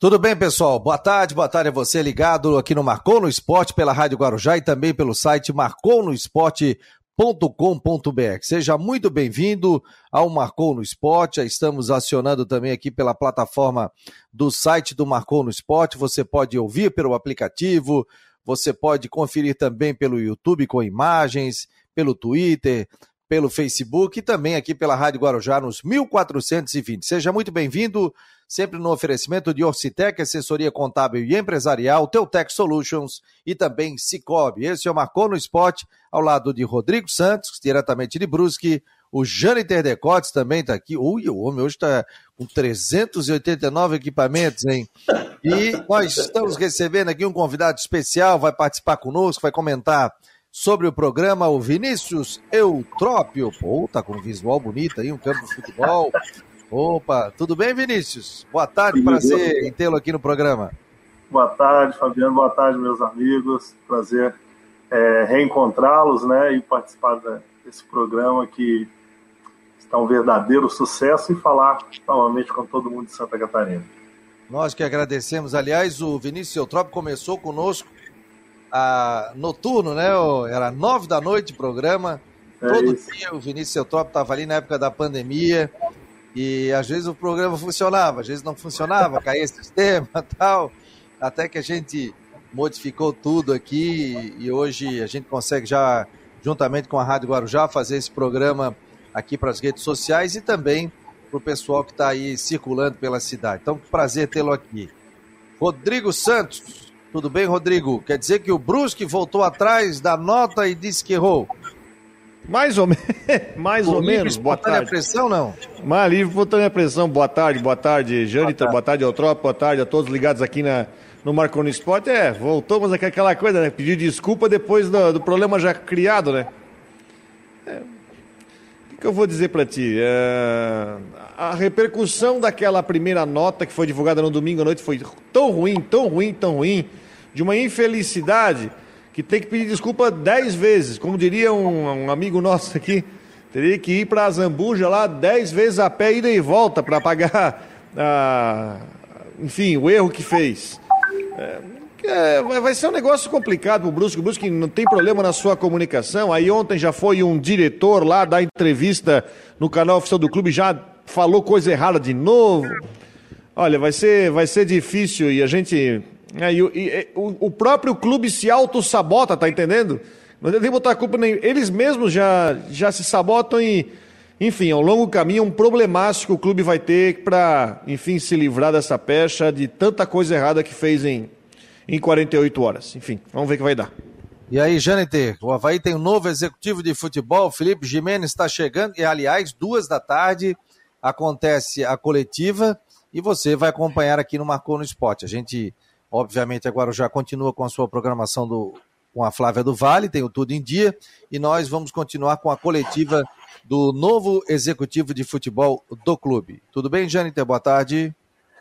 Tudo bem, pessoal? Boa tarde, boa tarde a você ligado aqui no Marcou no Esporte pela Rádio Guarujá e também pelo site marconosport.com.br. Seja muito bem-vindo ao Marcou no Esporte. Estamos acionando também aqui pela plataforma do site do Marcou no Esporte. Você pode ouvir pelo aplicativo, você pode conferir também pelo YouTube com imagens, pelo Twitter, pelo Facebook e também aqui pela Rádio Guarujá nos 1420. Seja muito bem-vindo sempre no oferecimento de Orcitec, assessoria contábil e empresarial, Teutec Solutions e também Cicobi. Esse é o Marcou no Esporte, ao lado de Rodrigo Santos, diretamente de Brusque, o Jâniter Decotes também está aqui. Ui, o homem hoje está com 389 equipamentos, hein? E nós estamos recebendo aqui um convidado especial, vai participar conosco, vai comentar sobre o programa, o Vinícius Eutrópio. Pô, tá com um visual bonito aí, um campo de futebol, Opa, tudo bem, Vinícius? Boa tarde, prazer em tê-lo aqui no programa. Boa tarde, Fabiano. Boa tarde, meus amigos. Prazer é, reencontrá-los né, e participar desse programa que está um verdadeiro sucesso e falar novamente com todo mundo de Santa Catarina. Nós que agradecemos. Aliás, o Vinícius Eutrópio começou conosco a noturno, né? Era nove da noite o programa. É Todo isso. dia o Vinícius Eutrópio estava ali na época da pandemia. E às vezes o programa funcionava, às vezes não funcionava, caía sistema tal. Até que a gente modificou tudo aqui e hoje a gente consegue já, juntamente com a Rádio Guarujá, fazer esse programa aqui para as redes sociais e também para o pessoal que está aí circulando pela cidade. Então, prazer tê-lo aqui. Rodrigo Santos, tudo bem, Rodrigo? Quer dizer que o Brusque voltou atrás da nota e disse que errou? Mais ou, me... Mais ou menos. Boa tarde. a pressão, não? Mas livre botando a pressão. Boa tarde, boa tarde, Jânita. Boa tarde, Eutrópio. Boa tarde a todos ligados aqui na, no Marconi Sport. É, voltamos aquela coisa, né? Pedir desculpa depois do, do problema já criado, né? É, o que eu vou dizer para ti? É, a repercussão daquela primeira nota que foi divulgada no domingo à noite foi tão ruim, tão ruim, tão ruim, de uma infelicidade que tem que pedir desculpa dez vezes. Como diria um, um amigo nosso aqui, teria que ir para a Zambuja lá dez vezes a pé, ida e volta, para pagar, enfim, o erro que fez. É, é, vai ser um negócio complicado para o Brusque. O Brusque não tem problema na sua comunicação. Aí ontem já foi um diretor lá da entrevista no canal oficial do clube, já falou coisa errada de novo. Olha, vai ser, vai ser difícil e a gente é, e, e, o, o, próprio clube se auto-sabota, tá entendendo? Não tem que botar culpa nem. Eles mesmos já, já se sabotam e, enfim, ao longo do caminho, um problemático o clube vai ter para, enfim, se livrar dessa pecha de tanta coisa errada que fez em, em 48 horas. Enfim, vamos ver o que vai dar. E aí, Jâniter, o Havaí tem um novo executivo de futebol, Felipe Jimenez está chegando, e aliás, duas da tarde acontece a coletiva e você vai acompanhar aqui no Marcou no Esporte. A gente Obviamente, agora já continua com a sua programação do, com a Flávia do Vale, tem o Tudo em Dia, e nós vamos continuar com a coletiva do novo executivo de futebol do clube. Tudo bem, Jâniter? Boa tarde.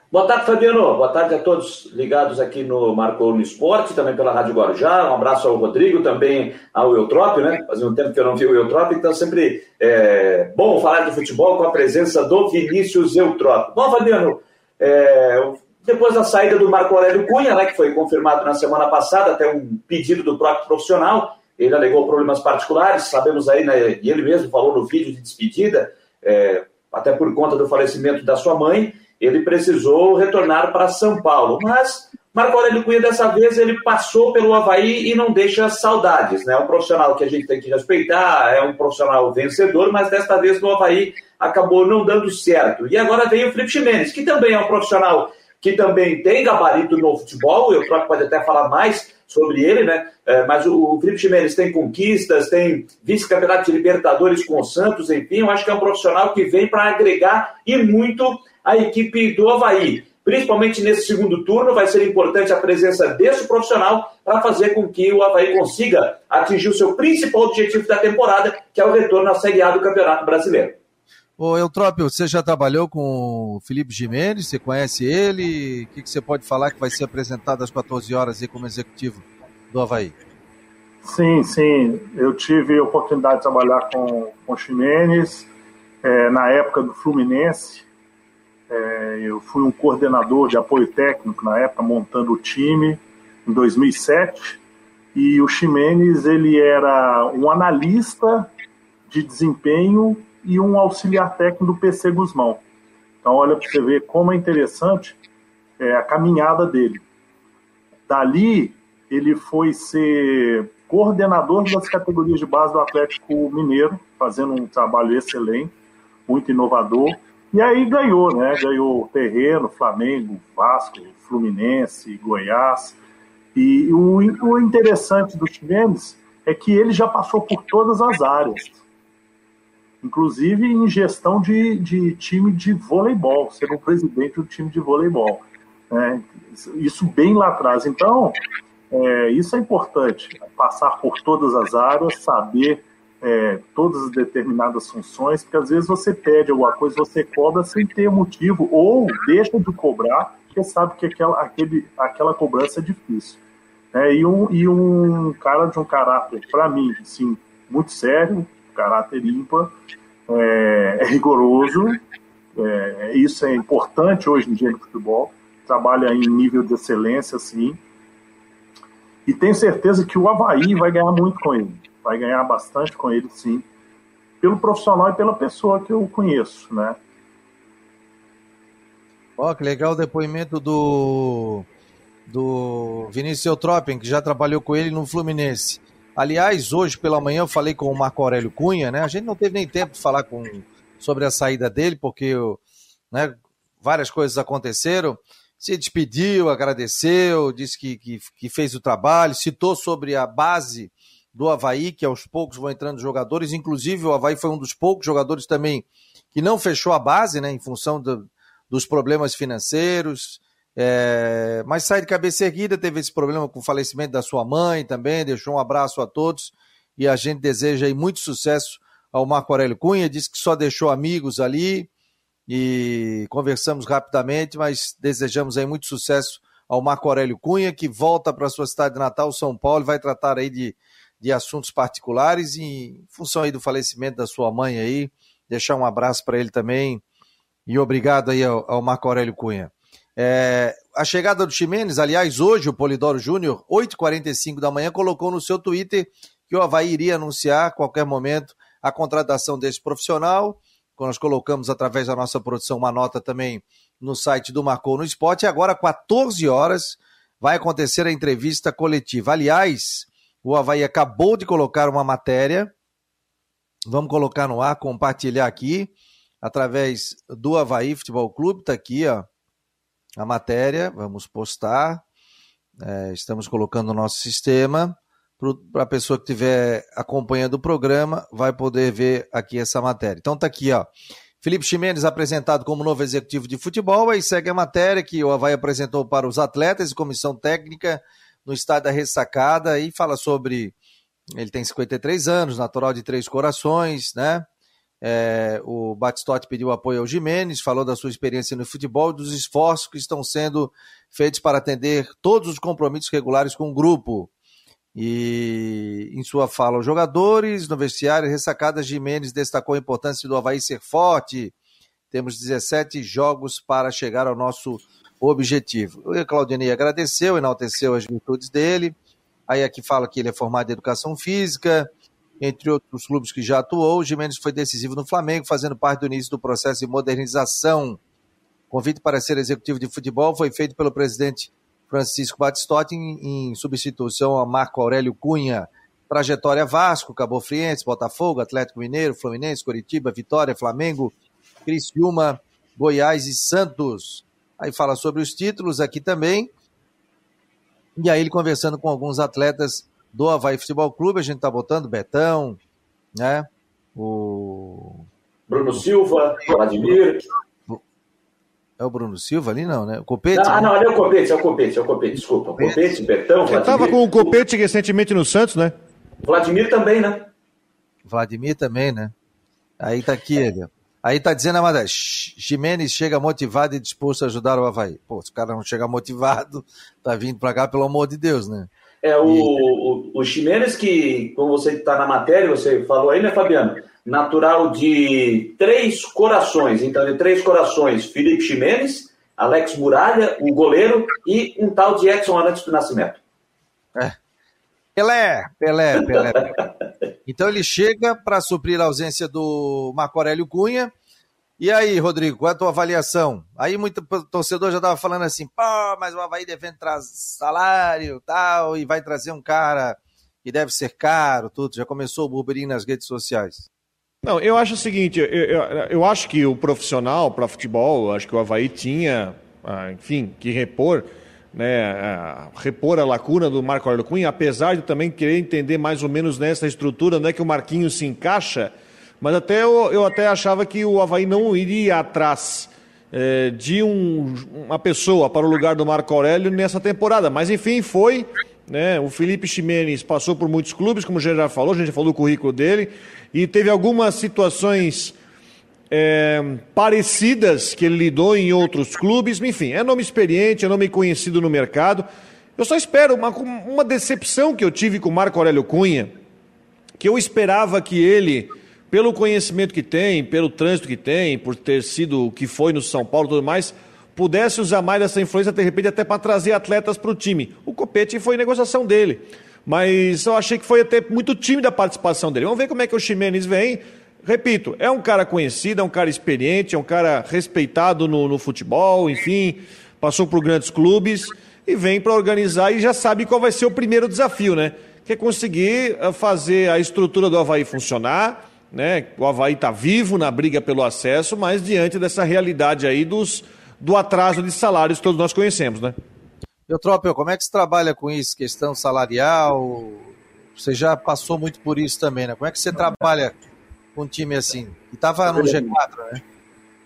Boa tarde, Fabiano. Boa tarde a todos ligados aqui no Marcou no Esporte, também pela Rádio Guarujá. Um abraço ao Rodrigo, também ao Eutrópio, né? Fazia um tempo que eu não vi o Eutrópio, então sempre é bom falar de futebol com a presença do Vinícius Eutrópio. Bom, Fabiano, é, depois da saída do Marco Aurélio Cunha, né, que foi confirmado na semana passada, até um pedido do próprio profissional, ele alegou problemas particulares, sabemos aí, né, e ele mesmo falou no vídeo de despedida, é, até por conta do falecimento da sua mãe, ele precisou retornar para São Paulo. Mas Marco Aurélio Cunha, dessa vez, ele passou pelo Havaí e não deixa saudades. Né? É um profissional que a gente tem que respeitar, é um profissional vencedor, mas desta vez no Havaí acabou não dando certo. E agora vem o Felipe Ximenes, que também é um profissional que também tem gabarito no futebol, eu próprio pode até falar mais sobre ele, né? É, mas o, o Felipe Ximenes tem conquistas, tem vice-campeonato de Libertadores com o Santos, enfim, eu acho que é um profissional que vem para agregar e muito a equipe do Havaí. Principalmente nesse segundo turno, vai ser importante a presença desse profissional para fazer com que o Havaí consiga atingir o seu principal objetivo da temporada, que é o retorno à Série A do Campeonato Brasileiro. Ô Eutrópio, você já trabalhou com o Felipe Jimenez, você conhece ele? O que, que você pode falar que vai ser apresentado às 14 horas aí como executivo do Havaí? Sim, sim. Eu tive a oportunidade de trabalhar com, com o Jimenez é, na época do Fluminense. É, eu fui um coordenador de apoio técnico na época, montando o time em 2007. E o Ximenes ele era um analista de desempenho e um auxiliar técnico do PC Guzmão. Então, olha para você ver como é interessante é, a caminhada dele. Dali, ele foi ser coordenador das categorias de base do Atlético Mineiro, fazendo um trabalho excelente, muito inovador. E aí ganhou, né? Ganhou terreno, Flamengo, Vasco, Fluminense, Goiás. E o, o interessante do Chimenez é que ele já passou por todas as áreas, inclusive em gestão de, de time de voleibol, sendo o presidente do time de voleibol. Né? Isso bem lá atrás. Então, é, isso é importante, passar por todas as áreas, saber é, todas as determinadas funções, porque às vezes você pede alguma coisa, você cobra sem ter motivo, ou deixa de cobrar, porque sabe que aquela, aquele, aquela cobrança é difícil. É, e, um, e um cara de um caráter, para mim, sim, muito sério, caráter ímpar, é, é rigoroso, é, isso é importante hoje em dia no futebol, trabalha em nível de excelência, sim, e tenho certeza que o Havaí vai ganhar muito com ele. Vai ganhar bastante com ele, sim. Pelo profissional e pela pessoa que eu conheço, né? Ó, oh, que legal o depoimento do, do Vinícius Eutropin, que já trabalhou com ele no Fluminense. Aliás, hoje pela manhã eu falei com o Marco Aurélio Cunha, né? A gente não teve nem tempo de falar com, sobre a saída dele, porque né, várias coisas aconteceram. Se despediu, agradeceu, disse que, que, que, fez o trabalho, citou sobre a base do Havaí, que aos poucos vão entrando jogadores, inclusive o Havaí foi um dos poucos jogadores também que não fechou a base, né, em função do, dos problemas financeiros, é, mas sai de cabeça erguida, teve esse problema com o falecimento da sua mãe também, deixou um abraço a todos e a gente deseja aí muito sucesso ao Marco Aurélio Cunha, disse que só deixou amigos ali, e conversamos rapidamente, mas desejamos aí muito sucesso ao Marco Aurélio Cunha, que volta para sua cidade natal, São Paulo, e vai tratar aí de, de assuntos particulares em função aí do falecimento da sua mãe aí, deixar um abraço para ele também e obrigado aí ao, ao Marco Aurélio Cunha. É, a chegada do Ximenes, aliás, hoje o Polidoro Júnior, 8h45 da manhã, colocou no seu Twitter que o Havaí iria anunciar a qualquer momento a contratação desse profissional nós colocamos através da nossa produção uma nota também no site do Marcou no Esporte. E agora, 14 horas, vai acontecer a entrevista coletiva. Aliás, o Havaí acabou de colocar uma matéria. Vamos colocar no ar, compartilhar aqui, através do Havaí Futebol Clube. Está aqui, ó, a matéria. Vamos postar. É, estamos colocando no nosso sistema para a pessoa que estiver acompanhando o programa, vai poder ver aqui essa matéria. Então tá aqui, ó. Felipe Ximenes apresentado como novo executivo de futebol, aí segue a matéria que o Havaí apresentou para os atletas e comissão técnica no estádio da Ressacada e fala sobre. Ele tem 53 anos, natural de Três Corações, né? É, o Batistotti pediu apoio ao Jimenez, falou da sua experiência no futebol e dos esforços que estão sendo feitos para atender todos os compromissos regulares com o grupo. E em sua fala aos jogadores, no vestiário, ressacada Jimenez destacou a importância do Havaí ser forte. Temos 17 jogos para chegar ao nosso objetivo. O Claudinei agradeceu, enalteceu as virtudes dele. Aí aqui fala que ele é formado em educação física, entre outros clubes que já atuou. O Jimenez foi decisivo no Flamengo, fazendo parte do início do processo de modernização. O convite para ser executivo de futebol foi feito pelo presidente Francisco Batistotti em, em substituição a Marco Aurélio Cunha. Trajetória Vasco, Cabo Friense, Botafogo, Atlético Mineiro, Fluminense, Curitiba, Vitória, Flamengo, Criciúma, Goiás e Santos. Aí fala sobre os títulos aqui também. E aí ele conversando com alguns atletas do Havaí Futebol Clube, a gente tá botando Betão, né? O Bruno Silva, Vladimir. É o Bruno Silva ali, não, né? O Copete? Ah, não, ali é o Copete, é o Copete, é o Copete, desculpa. Copete, Copete Betão, Vladimir. Estava com o Copete recentemente no Santos, né? Vladimir também, né? Vladimir também, né? Aí tá aqui ele. Aí tá dizendo a Amada, Jimenez chega motivado e disposto a ajudar o Havaí. Pô, se o cara não chega motivado, tá vindo pra cá, pelo amor de Deus, né? É, o, o, o Jimenez que, como você tá na matéria, você falou aí, né, Fabiano? natural de Três Corações. Então, de Três Corações, Felipe Ximenes, Alex Muralha, o goleiro, e um tal de Edson Arantes do Nascimento. É. Pelé, Pelé, Pelé. Então ele chega para suprir a ausência do Marco Aurélio Cunha. E aí, Rodrigo, qual é a tua avaliação? Aí muito torcedor já estava falando assim, pô, mas o Havaí devendo trazer salário tal, e vai trazer um cara que deve ser caro, tudo. Já começou o burburinho nas redes sociais. Não, eu acho o seguinte, eu, eu, eu acho que o profissional para futebol, acho que o Havaí tinha, ah, enfim, que repor, né, a, repor a lacuna do Marco Aurélio Cunha, apesar de também querer entender mais ou menos nessa estrutura, onde é que o Marquinhos se encaixa, mas até eu, eu até achava que o Havaí não iria atrás é, de um, uma pessoa para o lugar do Marco Aurélio nessa temporada, mas enfim, foi, né, o Felipe Ximenes passou por muitos clubes, como a gente já falou, a gente já falou do currículo dele, e teve algumas situações é, parecidas que ele lidou em outros clubes. Enfim, é nome experiente, é nome conhecido no mercado. Eu só espero uma, uma decepção que eu tive com o Marco Aurélio Cunha, que eu esperava que ele, pelo conhecimento que tem, pelo trânsito que tem, por ter sido o que foi no São Paulo e tudo mais, pudesse usar mais dessa influência, de repente, até para trazer atletas para o time. O Copete foi negociação dele. Mas eu achei que foi até muito tímida a participação dele. Vamos ver como é que o Ximenes vem. Repito, é um cara conhecido, é um cara experiente, é um cara respeitado no, no futebol, enfim, passou por grandes clubes e vem para organizar e já sabe qual vai ser o primeiro desafio, né? Que é conseguir eh, fazer a estrutura do Havaí funcionar, né? O Havaí está vivo na briga pelo acesso, mas diante dessa realidade aí dos, do atraso de salários que todos nós conhecemos, né? Eutrópio, como é que se trabalha com isso? Questão salarial? Você já passou muito por isso também, né? Como é que você trabalha com um time assim? E estava no G4, né?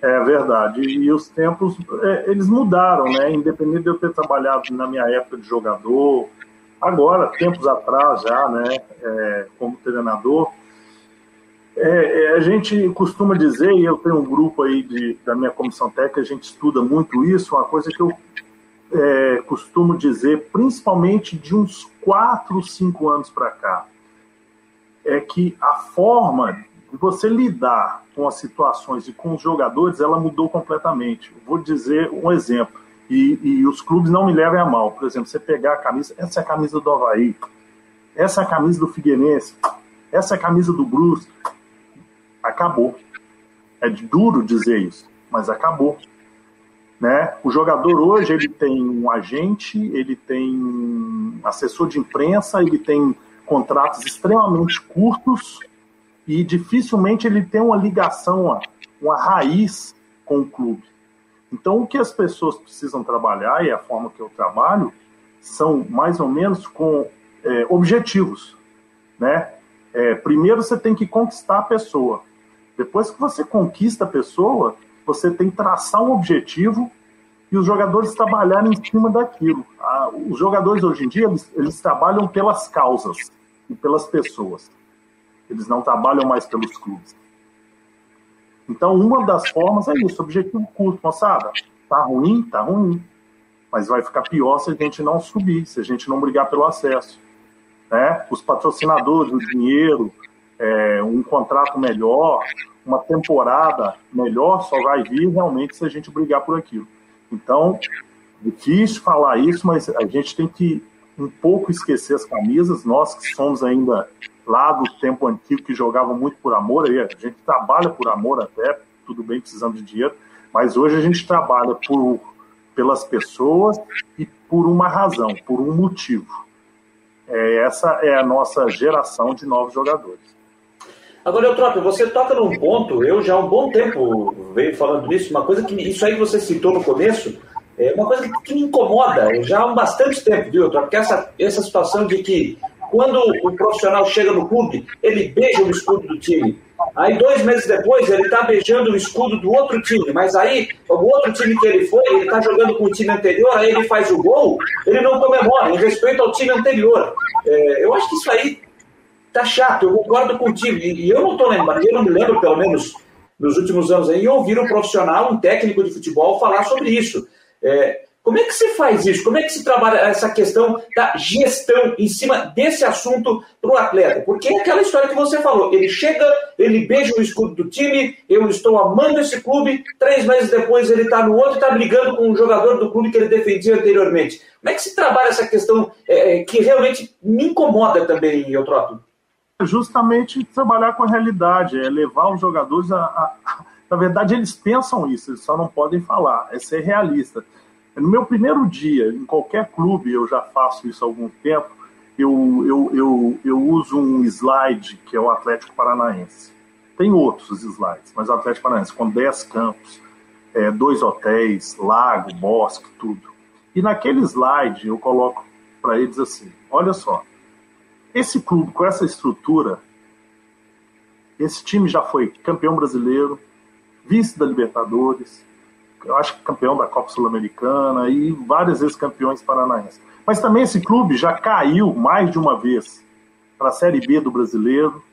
É verdade. E os tempos, é, eles mudaram, né? Independente de eu ter trabalhado na minha época de jogador, agora, tempos atrás já, né? É, como treinador, é, é, a gente costuma dizer, e eu tenho um grupo aí de, da minha comissão técnica, a gente estuda muito isso, uma coisa que eu é, costumo dizer, principalmente de uns 4, 5 anos para cá, é que a forma de você lidar com as situações e com os jogadores, ela mudou completamente. vou dizer um exemplo, e, e, os clubes não me levem a mal. Por exemplo, você pegar a camisa, essa é a camisa do Havaí, essa é a camisa do Figueirense, essa é a camisa do Bruce. Acabou. É duro dizer isso, mas acabou. Né? O jogador hoje ele tem um agente, ele tem um assessor de imprensa, ele tem contratos extremamente curtos e dificilmente ele tem uma ligação, uma raiz com o clube. Então, o que as pessoas precisam trabalhar, e a forma que eu trabalho, são mais ou menos com é, objetivos. Né? É, primeiro, você tem que conquistar a pessoa. Depois que você conquista a pessoa, você tem que traçar um objetivo e os jogadores trabalharem em cima daquilo. Ah, os jogadores hoje em dia, eles, eles trabalham pelas causas e pelas pessoas. Eles não trabalham mais pelos clubes. Então, uma das formas é isso, objetivo curto, moçada. Tá ruim? Tá ruim. Mas vai ficar pior se a gente não subir, se a gente não brigar pelo acesso. Né? Os patrocinadores, o dinheiro, é, um contrato melhor, uma temporada melhor só vai vir realmente se a gente brigar por aquilo. Então, difícil falar isso, mas a gente tem que um pouco esquecer as camisas. Nós que somos ainda lá do tempo antigo que jogavam muito por amor, a gente trabalha por amor até, tudo bem precisando de dinheiro, mas hoje a gente trabalha por, pelas pessoas e por uma razão, por um motivo. É, essa é a nossa geração de novos jogadores. Agora, Eutrópio, você toca num ponto, eu já há um bom tempo venho falando nisso, uma coisa que, isso aí que você citou no começo, é uma coisa que, me incomoda já há bastante tempo, viu, Eutrópio? Porque essa, essa situação de que quando o profissional chega no clube, ele beija o escudo do time. Aí, dois meses depois, ele está beijando o escudo do outro time, mas aí, o outro time que ele foi, ele está jogando com o time anterior, aí ele faz o gol, ele não comemora, em respeito ao time anterior. É, eu acho que isso aí tá chato, eu concordo contigo. E, e eu não tô lembrando, eu não me lembro, pelo menos nos últimos anos aí, ouvir um profissional, um técnico de futebol falar sobre isso. É, Como é que se faz isso? Como é que se trabalha essa questão da gestão em cima desse assunto para o atleta? Porque é aquela história que você falou. Ele chega, ele beija o escudo do time, eu estou amando esse clube, três meses depois ele está no outro e está brigando com um jogador do clube que ele defendia anteriormente. Como é que se trabalha essa questão é, que realmente me incomoda também, Eutrópio? Justamente trabalhar com a realidade, é levar os jogadores a, a... Na verdade, eles pensam isso, eles só não podem falar, é ser realista. No meu primeiro dia, em qualquer clube, eu já faço isso há algum tempo, eu, eu, eu, eu uso um slide que é o Atlético Paranaense. Tem outros slides, mas o Atlético Paranaense, com 10 campos, é, dois hotéis, lago, bosque, tudo. E naquele slide eu coloco para eles assim: olha só, esse clube com essa estrutura, esse time já foi campeão brasileiro, vice da Libertadores, eu acho que campeão da Copa Sul-Americana e várias vezes campeões paranaenses. Mas também esse clube já caiu mais de uma vez para a Série B do Brasileiro,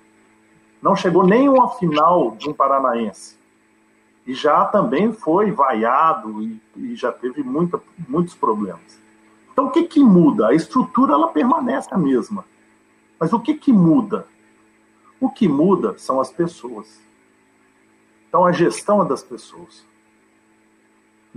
não chegou nem uma final de um paranaense. E já também foi vaiado e, e já teve muita, muitos problemas. Então o que, que muda? A estrutura ela permanece a mesma. Mas o que, que muda? O que muda são as pessoas. Então a gestão é das pessoas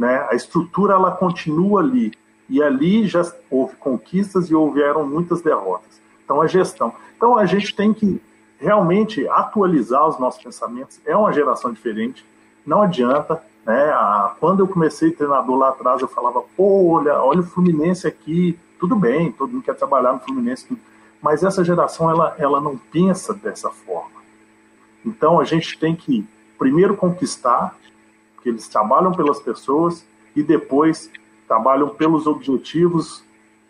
né? A estrutura ela continua ali e ali já houve conquistas e houveram muitas derrotas. Então a gestão. Então a gente tem que realmente atualizar os nossos pensamentos. É uma geração diferente. Não adianta, né? quando eu comecei treinador lá atrás, eu falava, pô, olha, olha o Fluminense aqui. Tudo bem, todo mundo quer trabalhar no Fluminense, mas essa geração ela, ela não pensa dessa forma. Então a gente tem que primeiro conquistar porque eles trabalham pelas pessoas e depois trabalham pelos objetivos,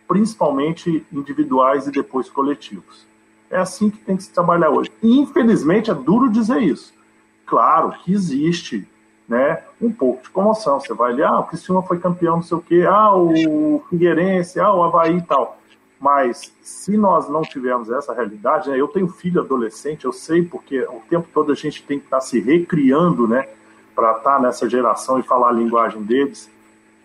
principalmente individuais e depois coletivos. É assim que tem que se trabalhar hoje. Infelizmente, é duro dizer isso. Claro que existe né, um pouco de comoção. Você vai ali, ah, o Cristiano foi campeão, não sei o quê, ah, o Figueirense, ah, o Havaí e tal. Mas se nós não tivermos essa realidade, né, eu tenho filho adolescente, eu sei porque o tempo todo a gente tem que estar se recriando, né? para estar tá nessa geração e falar a linguagem deles.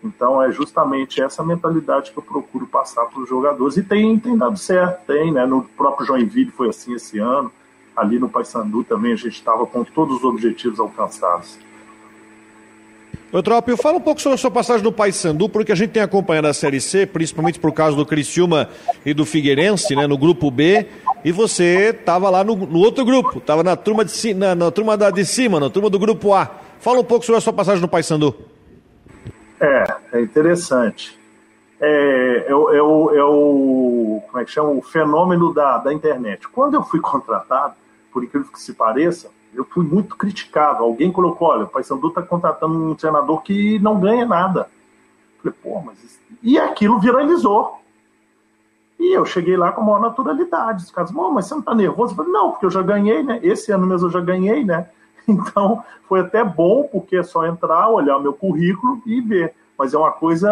Então é justamente essa mentalidade que eu procuro passar para os jogadores. E tem, tem dado certo, tem, né? No próprio Joinville foi assim esse ano. Ali no Paysandu também a gente estava com todos os objetivos alcançados. Eutrópio, fala um pouco sobre a sua passagem no Paysandu, porque a gente tem acompanhado a Série C, principalmente por causa do Criciúma e do Figueirense, né, no grupo B, e você estava lá no, no, outro grupo, estava na turma de, na, na turma da, de cima, na turma do grupo A. Fala um pouco sobre a sua passagem no Paysandu. É, é interessante. É, o, é o, como é que chama? o fenômeno da, da internet. Quando eu fui contratado, por incrível que se pareça, eu fui muito criticado. Alguém colocou, olha, o Paysandu está contratando um treinador que não ganha nada. Eu falei, pô, mas... Isso... E aquilo viralizou. E eu cheguei lá com a maior naturalidade. Os caras, mas você não está nervoso? Eu falei, não, porque eu já ganhei, né? Esse ano mesmo eu já ganhei, né? Então, foi até bom, porque é só entrar, olhar o meu currículo e ver. Mas é uma coisa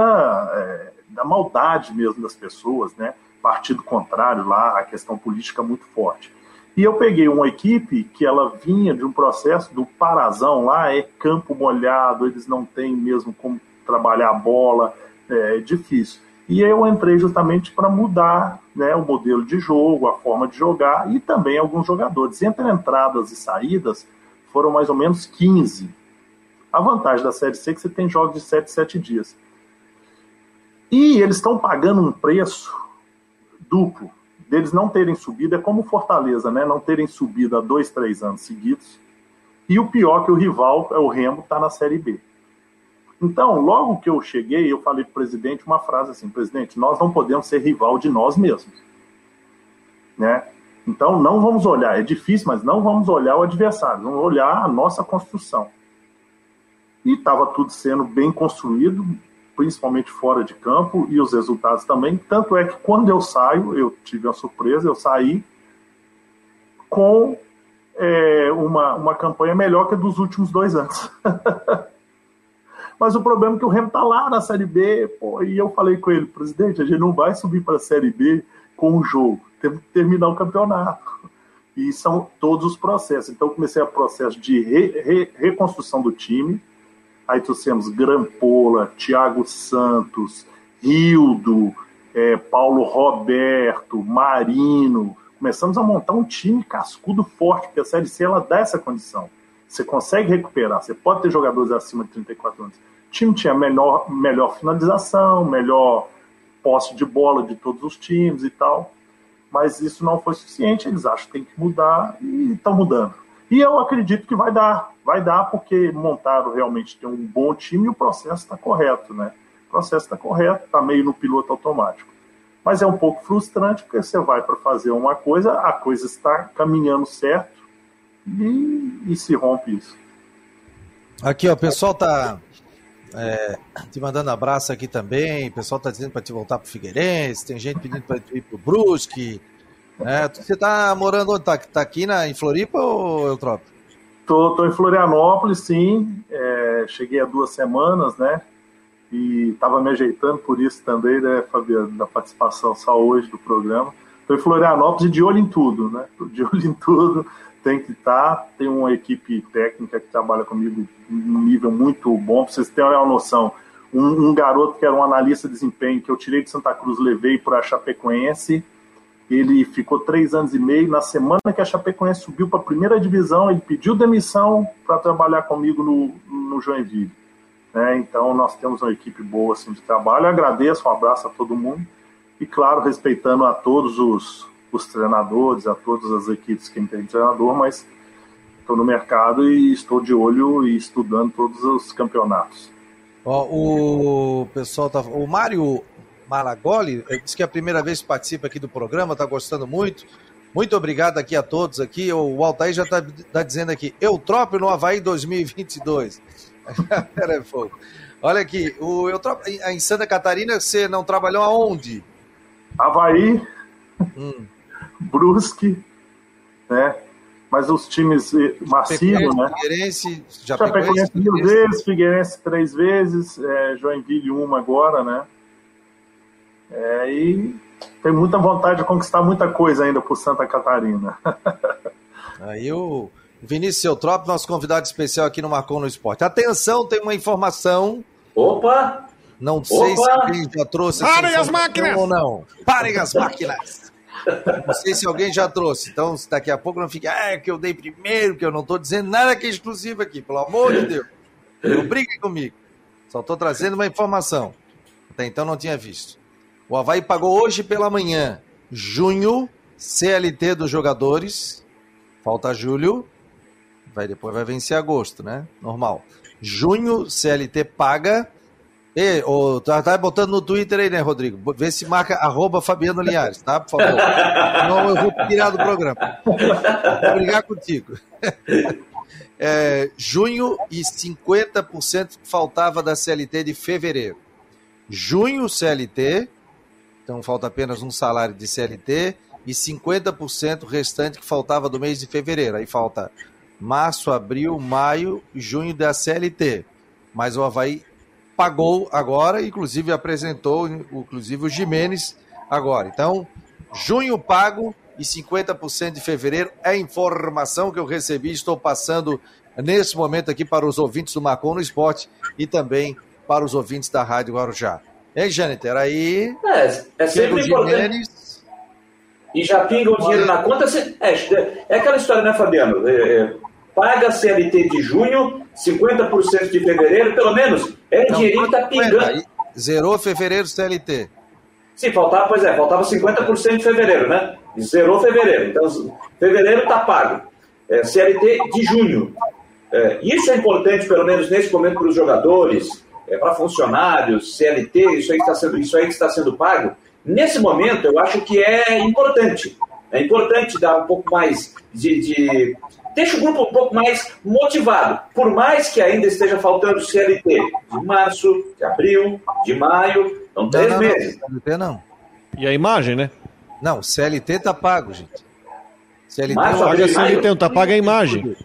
é, da maldade mesmo das pessoas, né? Partido contrário lá, a questão política muito forte. E eu peguei uma equipe que ela vinha de um processo do parazão lá, é campo molhado, eles não têm mesmo como trabalhar a bola, é difícil. E eu entrei justamente para mudar né, o modelo de jogo, a forma de jogar e também alguns jogadores. Entre entradas e saídas, foram mais ou menos 15. A vantagem da Série C é que você tem jogos de 7, 7 dias. E eles estão pagando um preço duplo deles não terem subido. É como Fortaleza, né? Não terem subido há dois, três anos seguidos. E o pior que o rival, é o Remo, está na Série B. Então, logo que eu cheguei, eu falei para o presidente uma frase assim: presidente, nós não podemos ser rival de nós mesmos. Né? Então, não vamos olhar, é difícil, mas não vamos olhar o adversário, vamos olhar a nossa construção. E estava tudo sendo bem construído, principalmente fora de campo, e os resultados também. Tanto é que quando eu saio, eu tive uma surpresa, eu saí com é, uma, uma campanha melhor que a dos últimos dois anos. Mas o problema é que o Remo está lá na Série B, pô, e eu falei com ele, presidente, a gente não vai subir para a Série B com o jogo temos que terminar o campeonato. E são todos os processos. Então, comecei o processo de re, re, reconstrução do time, Aí trouxemos Grampola, Thiago Santos, Rildo, é, Paulo Roberto, Marino. Começamos a montar um time cascudo forte, porque a Série C ela dá essa condição. Você consegue recuperar, você pode ter jogadores acima de 34 anos. O time tinha melhor, melhor finalização, melhor posse de bola de todos os times e tal, mas isso não foi suficiente. Eles acham que tem que mudar e estão mudando. E eu acredito que vai dar, vai dar porque montaram realmente tem um bom time e o processo está correto, né? O processo está correto, está meio no piloto automático. Mas é um pouco frustrante porque você vai para fazer uma coisa, a coisa está caminhando certo e, e se rompe isso. Aqui, ó, o pessoal tá é, te mandando abraço aqui também. O pessoal tá dizendo para te voltar pro Figueirense. Tem gente pedindo para ir pro Brusque. É, você tá morando onde? Tá, tá aqui na, em Floripa ou Eutrópio? Tô, tô em Florianópolis, sim. É, cheguei há duas semanas, né? E estava me ajeitando por isso também, né, Fabiano, da participação só hoje do programa. Estou em Florianópolis e de olho em tudo, né? De olho em tudo, tem que estar. Tá. Tem uma equipe técnica que trabalha comigo num nível muito bom, para vocês terem uma noção. Um, um, garoto que era um analista de desempenho que eu tirei de Santa Cruz, levei para a Chapecoense ele ficou três anos e meio. Na semana que a Chapecoense subiu para a primeira divisão, ele pediu demissão para trabalhar comigo no, no Joinville. É, então, nós temos uma equipe boa assim, de trabalho. Eu agradeço, um abraço a todo mundo. E, claro, respeitando a todos os, os treinadores, a todas as equipes que tem treinador, mas estou no mercado e estou de olho e estudando todos os campeonatos. o pessoal tá. O Mário Maragoli, disse que é a primeira vez que participa aqui do programa, está gostando muito. Muito obrigado aqui a todos aqui. O Altair já está tá dizendo aqui, Eutrópio no Havaí 2022. Pera fogo. Olha aqui, o Eutrópio, em Santa Catarina, você não trabalhou aonde? Havaí, hum. Brusque, né? Mas os times massivos, né? Figueirense, já Chapecoense mil vezes, Figueirense três vezes, é, Joinville uma agora, né? É, e tem muita vontade de conquistar muita coisa ainda por Santa Catarina. Aí o Vinícius Eutrop, nosso convidado especial aqui no Marcou no Esporte. Atenção, tem uma informação. Opa! Não sei Opa! se alguém já trouxe. Parem as máquinas! Ou não. Parem as máquinas! Não sei se alguém já trouxe. Então, daqui a pouco não fique, ah, é que eu dei primeiro, que eu não estou dizendo nada que é exclusivo aqui, pelo amor de Deus. Não brigue comigo. Só estou trazendo uma informação. Até então não tinha visto. O Havaí pagou hoje pela manhã, junho, CLT dos jogadores. Falta julho, vai depois vai vencer agosto, né? Normal. Junho, CLT paga. E, oh, tá, tá, botando no Twitter aí, né, Rodrigo? Vê se marca arroba Fabiano Linhares, tá? Por favor. Senão eu vou tirar do programa. Vou brigar contigo. É, junho e 50% faltava da CLT de fevereiro. Junho, CLT, então falta apenas um salário de CLT e 50% restante que faltava do mês de fevereiro. Aí falta março, abril, maio junho da CLT. Mas o Havaí pagou agora, inclusive apresentou, inclusive o Jimenez agora. Então, junho pago e 50% de fevereiro é informação que eu recebi, estou passando nesse momento aqui para os ouvintes do Macon no Esporte e também para os ouvintes da Rádio Guarujá. Hein, Jâniter? Aí. É, é sempre importante. E já pinga o dinheiro na conta. É, é aquela história, né, Fabiano? É, é, paga CLT de junho, 50% de fevereiro, pelo menos. É Não, dinheirinho que tá pingando. Zerou fevereiro CLT. Sim, faltava, pois é, faltava 50% de fevereiro, né? Zerou fevereiro. Então, fevereiro tá pago. É, CLT de junho. É, isso é importante, pelo menos nesse momento, para os jogadores, é, para funcionários, CLT, isso aí, que está sendo, isso aí que está sendo pago, nesse momento eu acho que é importante. É importante dar um pouco mais de, de deixa o grupo um pouco mais motivado, por mais que ainda esteja faltando CLT de março, de abril, de maio, são três não, não, meses. Não, CLT não. E a imagem, né? Não, CLT tá pago, gente. CLT março, paga CLT, não tá paga a imagem.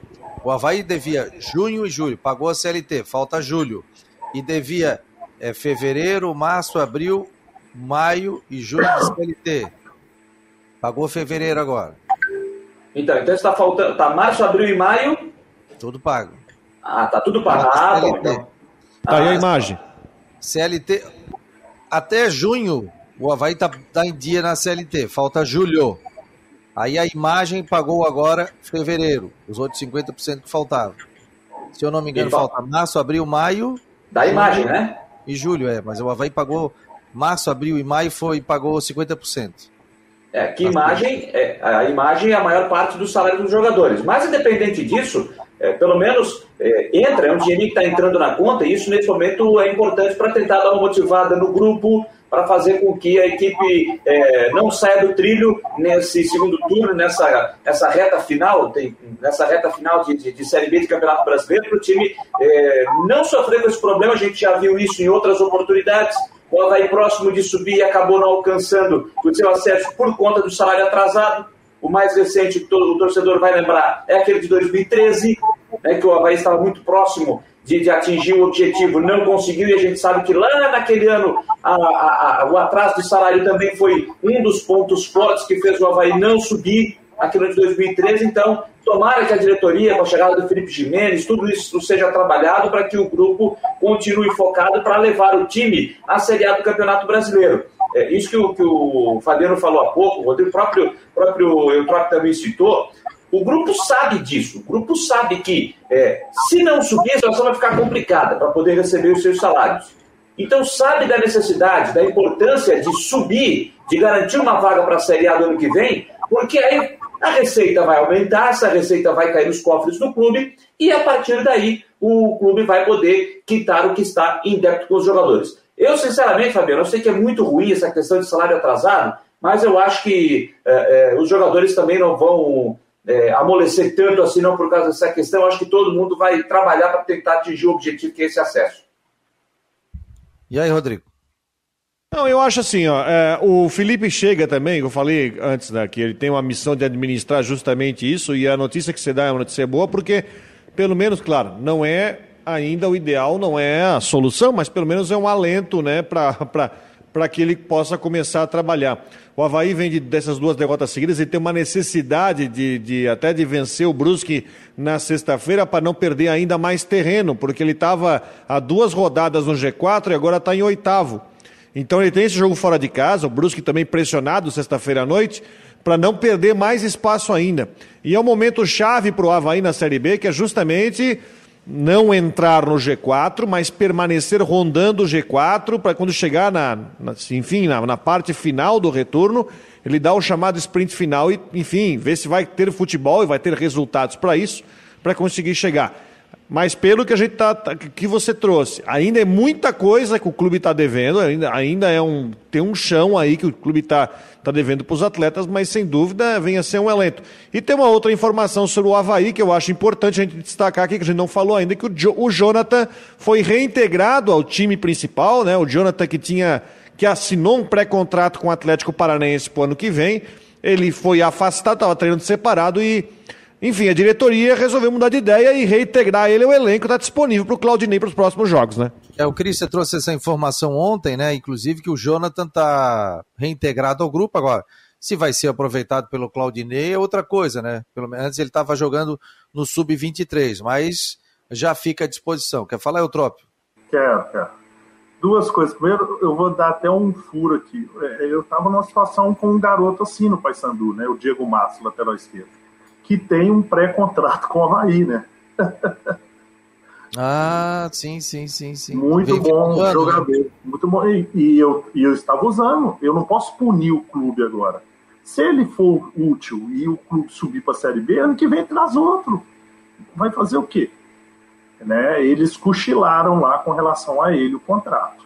O Havaí devia junho e julho, pagou a CLT, falta julho e devia é, fevereiro, março, abril, maio e junho de CLT. Pagou fevereiro agora. Então, então está faltando. Tá março, abril e maio. Tudo pago. Ah, tá tudo pago. Ah, bom, então. Tá aí a imagem. CLT. Até junho, o Havaí tá, tá em dia na CLT. Falta julho. Aí a imagem pagou agora fevereiro, os outros 50% que faltavam. Se eu não me engano, Então- falta março, abril, maio Da imagem, né? e julho, é. Mas o Havaí pagou março, abril e maio foi pagou 50%. É, que imagem, é, a imagem é a maior parte do salário dos jogadores. Mas, independente disso, é, pelo menos é, entra, é um dinheirinho que está entrando na conta, e isso nesse momento é importante para tentar dar uma motivada no grupo, para fazer com que a equipe é, não saia do trilho nesse segundo turno, nessa essa reta final, tem, nessa reta final de, de, de Série B de Campeonato Brasileiro, para o time é, não sofrer com esse problema. A gente já viu isso em outras oportunidades. O Havaí próximo de subir e acabou não alcançando o seu acesso por conta do salário atrasado. O mais recente, que o torcedor vai lembrar, é aquele de 2013, né, que o Havaí estava muito próximo de, de atingir o objetivo, não conseguiu, e a gente sabe que lá naquele ano a- a- a- o atraso de salário também foi um dos pontos fortes que fez o Havaí não subir aquilo de 2013. Então, tomara que a diretoria, com a chegada do Felipe Jimenez, tudo isso seja trabalhado para que o grupo continue focado para levar o time à Série A do Campeonato Brasileiro. É, isso que o, que o Fabiano falou há pouco, o próprio, próprio Eutrópio também citou, o grupo sabe disso, o grupo sabe que é, se não subir, a situação vai ficar complicada para poder receber os seus salários. Então sabe da necessidade, da importância de subir, de garantir uma vaga para a Série A do ano que vem, porque aí a receita vai aumentar, essa receita vai cair nos cofres do clube e a partir daí o clube vai poder quitar o que está em débito com os jogadores. Eu, sinceramente, Fabiano, eu sei que é muito ruim essa questão de salário atrasado, mas eu acho que é, é, os jogadores também não vão é, amolecer tanto assim, não por causa dessa questão. Acho que todo mundo vai trabalhar para tentar atingir o objetivo que é esse acesso. E aí, Rodrigo? Não, eu acho assim, ó, é, o Felipe chega também, que eu falei antes, né, que ele tem uma missão de administrar justamente isso, e a notícia que você dá é uma notícia boa, porque, pelo menos, claro, não é ainda o ideal, não é a solução, mas pelo menos é um alento, né, para que ele possa começar a trabalhar. O Havaí vem de, dessas duas derrotas seguidas e tem uma necessidade de, de até de vencer o Brusque na sexta-feira para não perder ainda mais terreno, porque ele estava a duas rodadas no G4 e agora está em oitavo. Então ele tem esse jogo fora de casa, o Brusque também pressionado sexta-feira à noite, para não perder mais espaço ainda. E é um momento chave para o Havaí na Série B, que é justamente não entrar no G4, mas permanecer rondando o G4 para quando chegar na, na enfim, na, na, parte final do retorno, ele dá o chamado sprint final e, enfim, ver se vai ter futebol e vai ter resultados para isso, para conseguir chegar. Mas pelo que a gente tá, tá, que você trouxe, ainda é muita coisa que o clube está devendo, ainda, ainda é um tem um chão aí que o clube está tá devendo para os atletas, mas sem dúvida vem a ser um elenco. E tem uma outra informação sobre o Havaí que eu acho importante a gente destacar aqui que a gente não falou ainda que o, jo, o Jonathan foi reintegrado ao time principal, né? O Jonathan que tinha que assinou um pré-contrato com o Atlético Paranaense para o ano que vem, ele foi afastado, estava treinando separado e enfim, a diretoria resolveu mudar de ideia e reintegrar ele ao elenco, está disponível para o Claudinei para os próximos jogos, né? É, o Cris, você trouxe essa informação ontem, né? Inclusive que o Jonathan está reintegrado ao grupo agora. Se vai ser aproveitado pelo Claudinei é outra coisa, né? Pelo menos antes ele estava jogando no Sub-23, mas já fica à disposição. Quer falar, Eutrópio? Quero, quero. Duas coisas. Primeiro, eu vou dar até um furo aqui. Eu estava numa situação com um garoto assim no Paysandu, né? O Diego Massa, lateral esquerdo que tem um pré-contrato com o Havaí, né? ah, sim, sim, sim, sim. Muito Vem bom jogador. Né? Muito bom. E, e, eu, e eu estava usando. Eu não posso punir o clube agora. Se ele for útil e o clube subir para a Série B, ano que vem traz outro. Vai fazer o quê? Né? Eles cochilaram lá com relação a ele o contrato.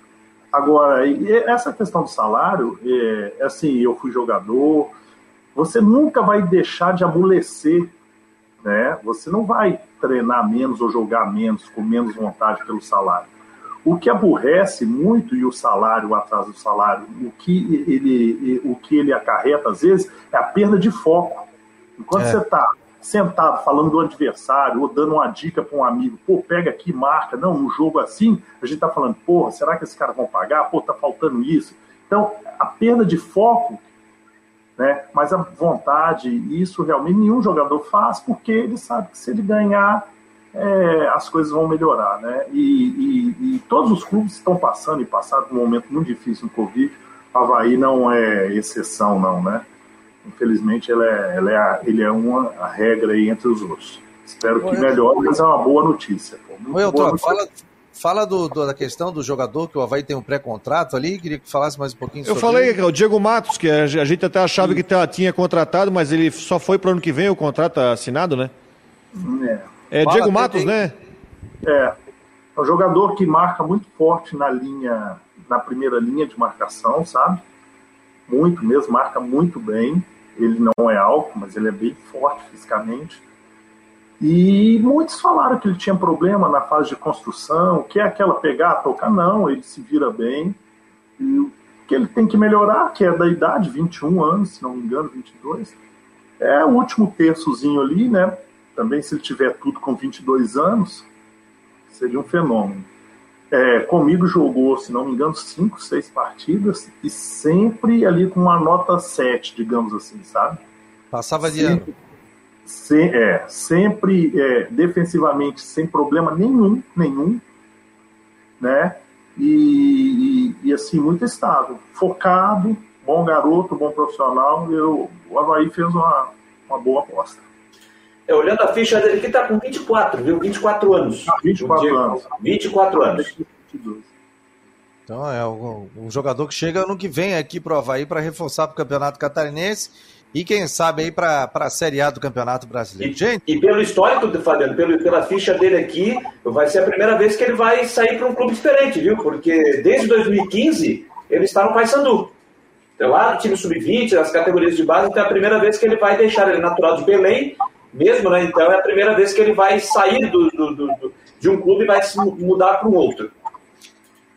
Agora, essa questão do salário, é, assim, eu fui jogador, você nunca vai deixar de amolecer, né? Você não vai treinar menos ou jogar menos, com menos vontade pelo salário. O que aborrece muito e o salário, o atraso do salário, o que ele, o que ele acarreta às vezes é a perda de foco. Enquanto é. você está sentado falando do adversário ou dando uma dica para um amigo, pô, pega aqui, marca, não, no jogo assim, a gente está falando, porra, será que esses caras vão pagar? Pô, tá faltando isso. Então, a perda de foco né? Mas a vontade, isso realmente nenhum jogador faz, porque ele sabe que se ele ganhar, é, as coisas vão melhorar, né? E, e, e, todos os clubes estão passando e passaram por um momento muito difícil no Covid. O Havaí não é exceção, não, né? Infelizmente, ele é, ele é, ele é uma a regra aí entre os outros. Espero que melhore, mas é uma boa notícia. Pô, Oi, boa fala, fala do, do, da questão do jogador, que o Havaí tem um pré-contrato ali, queria que falasse mais um pouquinho Eu falei, ele. o Diego Matos, que a gente até achava Sim. que tá, tinha contratado, mas ele só foi para o ano que vem o contrato assinado, né? É. É Diego Matos, né? É. É um jogador que marca muito forte na linha, na primeira linha de marcação, sabe? Muito mesmo, marca muito bem. Ele não é alto, mas ele é bem forte fisicamente. E muitos falaram que ele tinha problema na fase de construção, que é aquela pegar, tocar. Não, ele se vira bem. E o que ele tem que melhorar, que é da idade, 21 anos, se não me engano, 22, é o último terçozinho ali, né? Também, se ele tiver tudo com 22 anos, seria um fenômeno. É, comigo jogou, se não me engano, 5, 6 partidas e sempre ali com uma nota 7, digamos assim, sabe? Passava de ano. Se, é, sempre é, defensivamente sem problema nenhum, nenhum, né? E, e, e, assim, muito estável, focado, bom garoto, bom profissional. Eu, o Havaí fez uma, uma boa aposta. É, olhando a ficha dele aqui, tá com 24, viu? 24 anos. Ah, 24 anos. 24 anos. Então é um, um, jogador que chega ano que vem aqui pro Havaí para reforçar para o Campeonato Catarinense e quem sabe aí para a Série A do Campeonato Brasileiro. E, Gente... e pelo histórico, Fabiano, pelo, pela ficha dele aqui, vai ser a primeira vez que ele vai sair para um clube diferente, viu? Porque desde 2015 ele está no Paysandu. Então, lá no time sub-20, as categorias de base, então é a primeira vez que ele vai deixar, ele natural de Belém, mesmo, né? Então é a primeira vez que ele vai sair do, do, do de um clube e vai se mudar para um outro.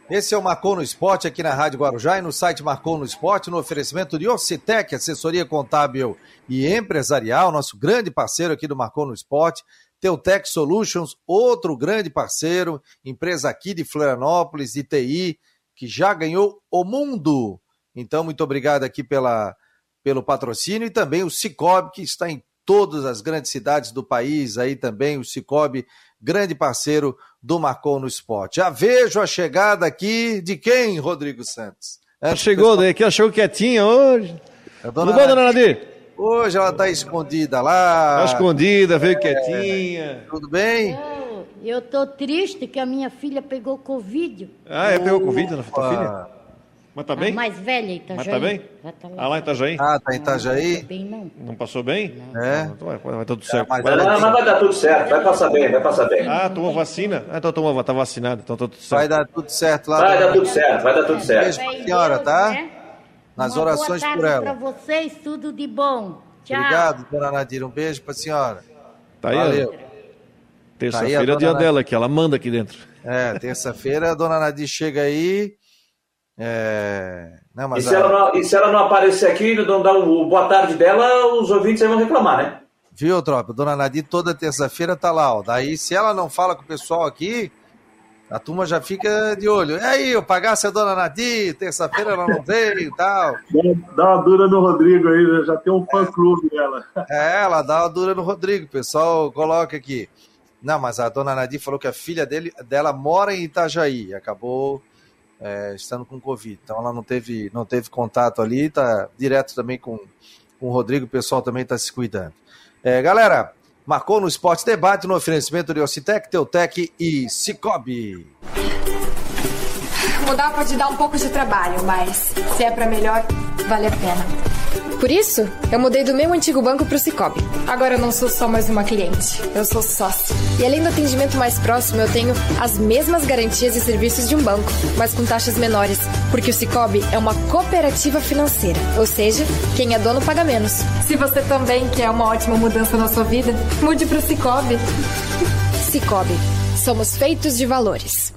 Esse é o Marcou no Esporte aqui na Rádio Guarujá e no site Marcou no Esporte, no oferecimento de Ocitec, assessoria contábil e empresarial, nosso grande parceiro aqui do Marcou no Esporte. Teutec Solutions, outro grande parceiro, empresa aqui de Florianópolis, de TI, que já ganhou o mundo. Então, muito obrigado aqui pela, pelo patrocínio e também o Cicobi, que está em todas as grandes cidades do país, aí também o Cicobi, grande parceiro do Marcou no Esporte. Já vejo a chegada aqui de quem, Rodrigo Santos? É, chegou, pessoal... que ela chegou quietinha hoje. É Tudo bom, dona Nadir? Hoje ela está escondida lá. Está escondida, veio é... quietinha. Tudo bem? Eu, eu tô triste que a minha filha pegou Covid. Ah, é? Pegou Covid na tua filha? Mas tá bem? A mais velha, Itajaí. Mas tá bem? Tá lá. Ah, lá em Itajaí? Ah, tá em Itajaí? Não, bem, não. não passou bem? Não. É. Então vai, vai, tudo certo. É, mas, não, mas vai dar tudo certo, vai passar bem, vai passar bem. Ah, tomou vacina? Ah, então tomou, tá vacinado, então tá tudo certo. Vai dar tudo certo lá. Vai dar tudo certo, vai dar tudo certo. Beijo pra senhora, tá? Né? Nas Uma orações boa por ela. pra vocês, tudo de bom. Tchau. Obrigado, dona Nadir. Um beijo pra senhora. Tá aí, Valeu. Terça-feira tá é dia Nadir. dela aqui, ela manda aqui dentro. É, terça-feira a dona Nadir chega aí. É... Não, e, se a... ela não, e se ela não aparecer aqui, não dar o boa tarde dela, os ouvintes vão reclamar, né? Viu, tropa? Dona Nadir toda terça-feira tá lá, ó. Daí, se ela não fala com o pessoal aqui, a turma já fica de olho. E aí, eu pagasse a Dona Nadir, terça-feira ela não veio e tal. Dá uma dura no Rodrigo aí, já tem um fã-clube dela. É, ela dá uma dura no Rodrigo, o pessoal coloca aqui. Não, mas a Dona Nadir falou que a filha dele, dela mora em Itajaí, acabou é, estando com Covid. Então ela não teve, não teve contato ali, está direto também com, com o Rodrigo, o pessoal também está se cuidando. É, galera, marcou no Esporte Debate no oferecimento de Ocitec, Teutec e Cicobi. Mudar pode dar um pouco de trabalho, mas se é para melhor, vale a pena. Por isso, eu mudei do meu antigo banco para o Cicobi. Agora eu não sou só mais uma cliente, eu sou sócia. E além do atendimento mais próximo, eu tenho as mesmas garantias e serviços de um banco, mas com taxas menores, porque o Cicobi é uma cooperativa financeira, ou seja, quem é dono paga menos. Se você também quer uma ótima mudança na sua vida, mude para o Cicobi. Cicobi, somos feitos de valores.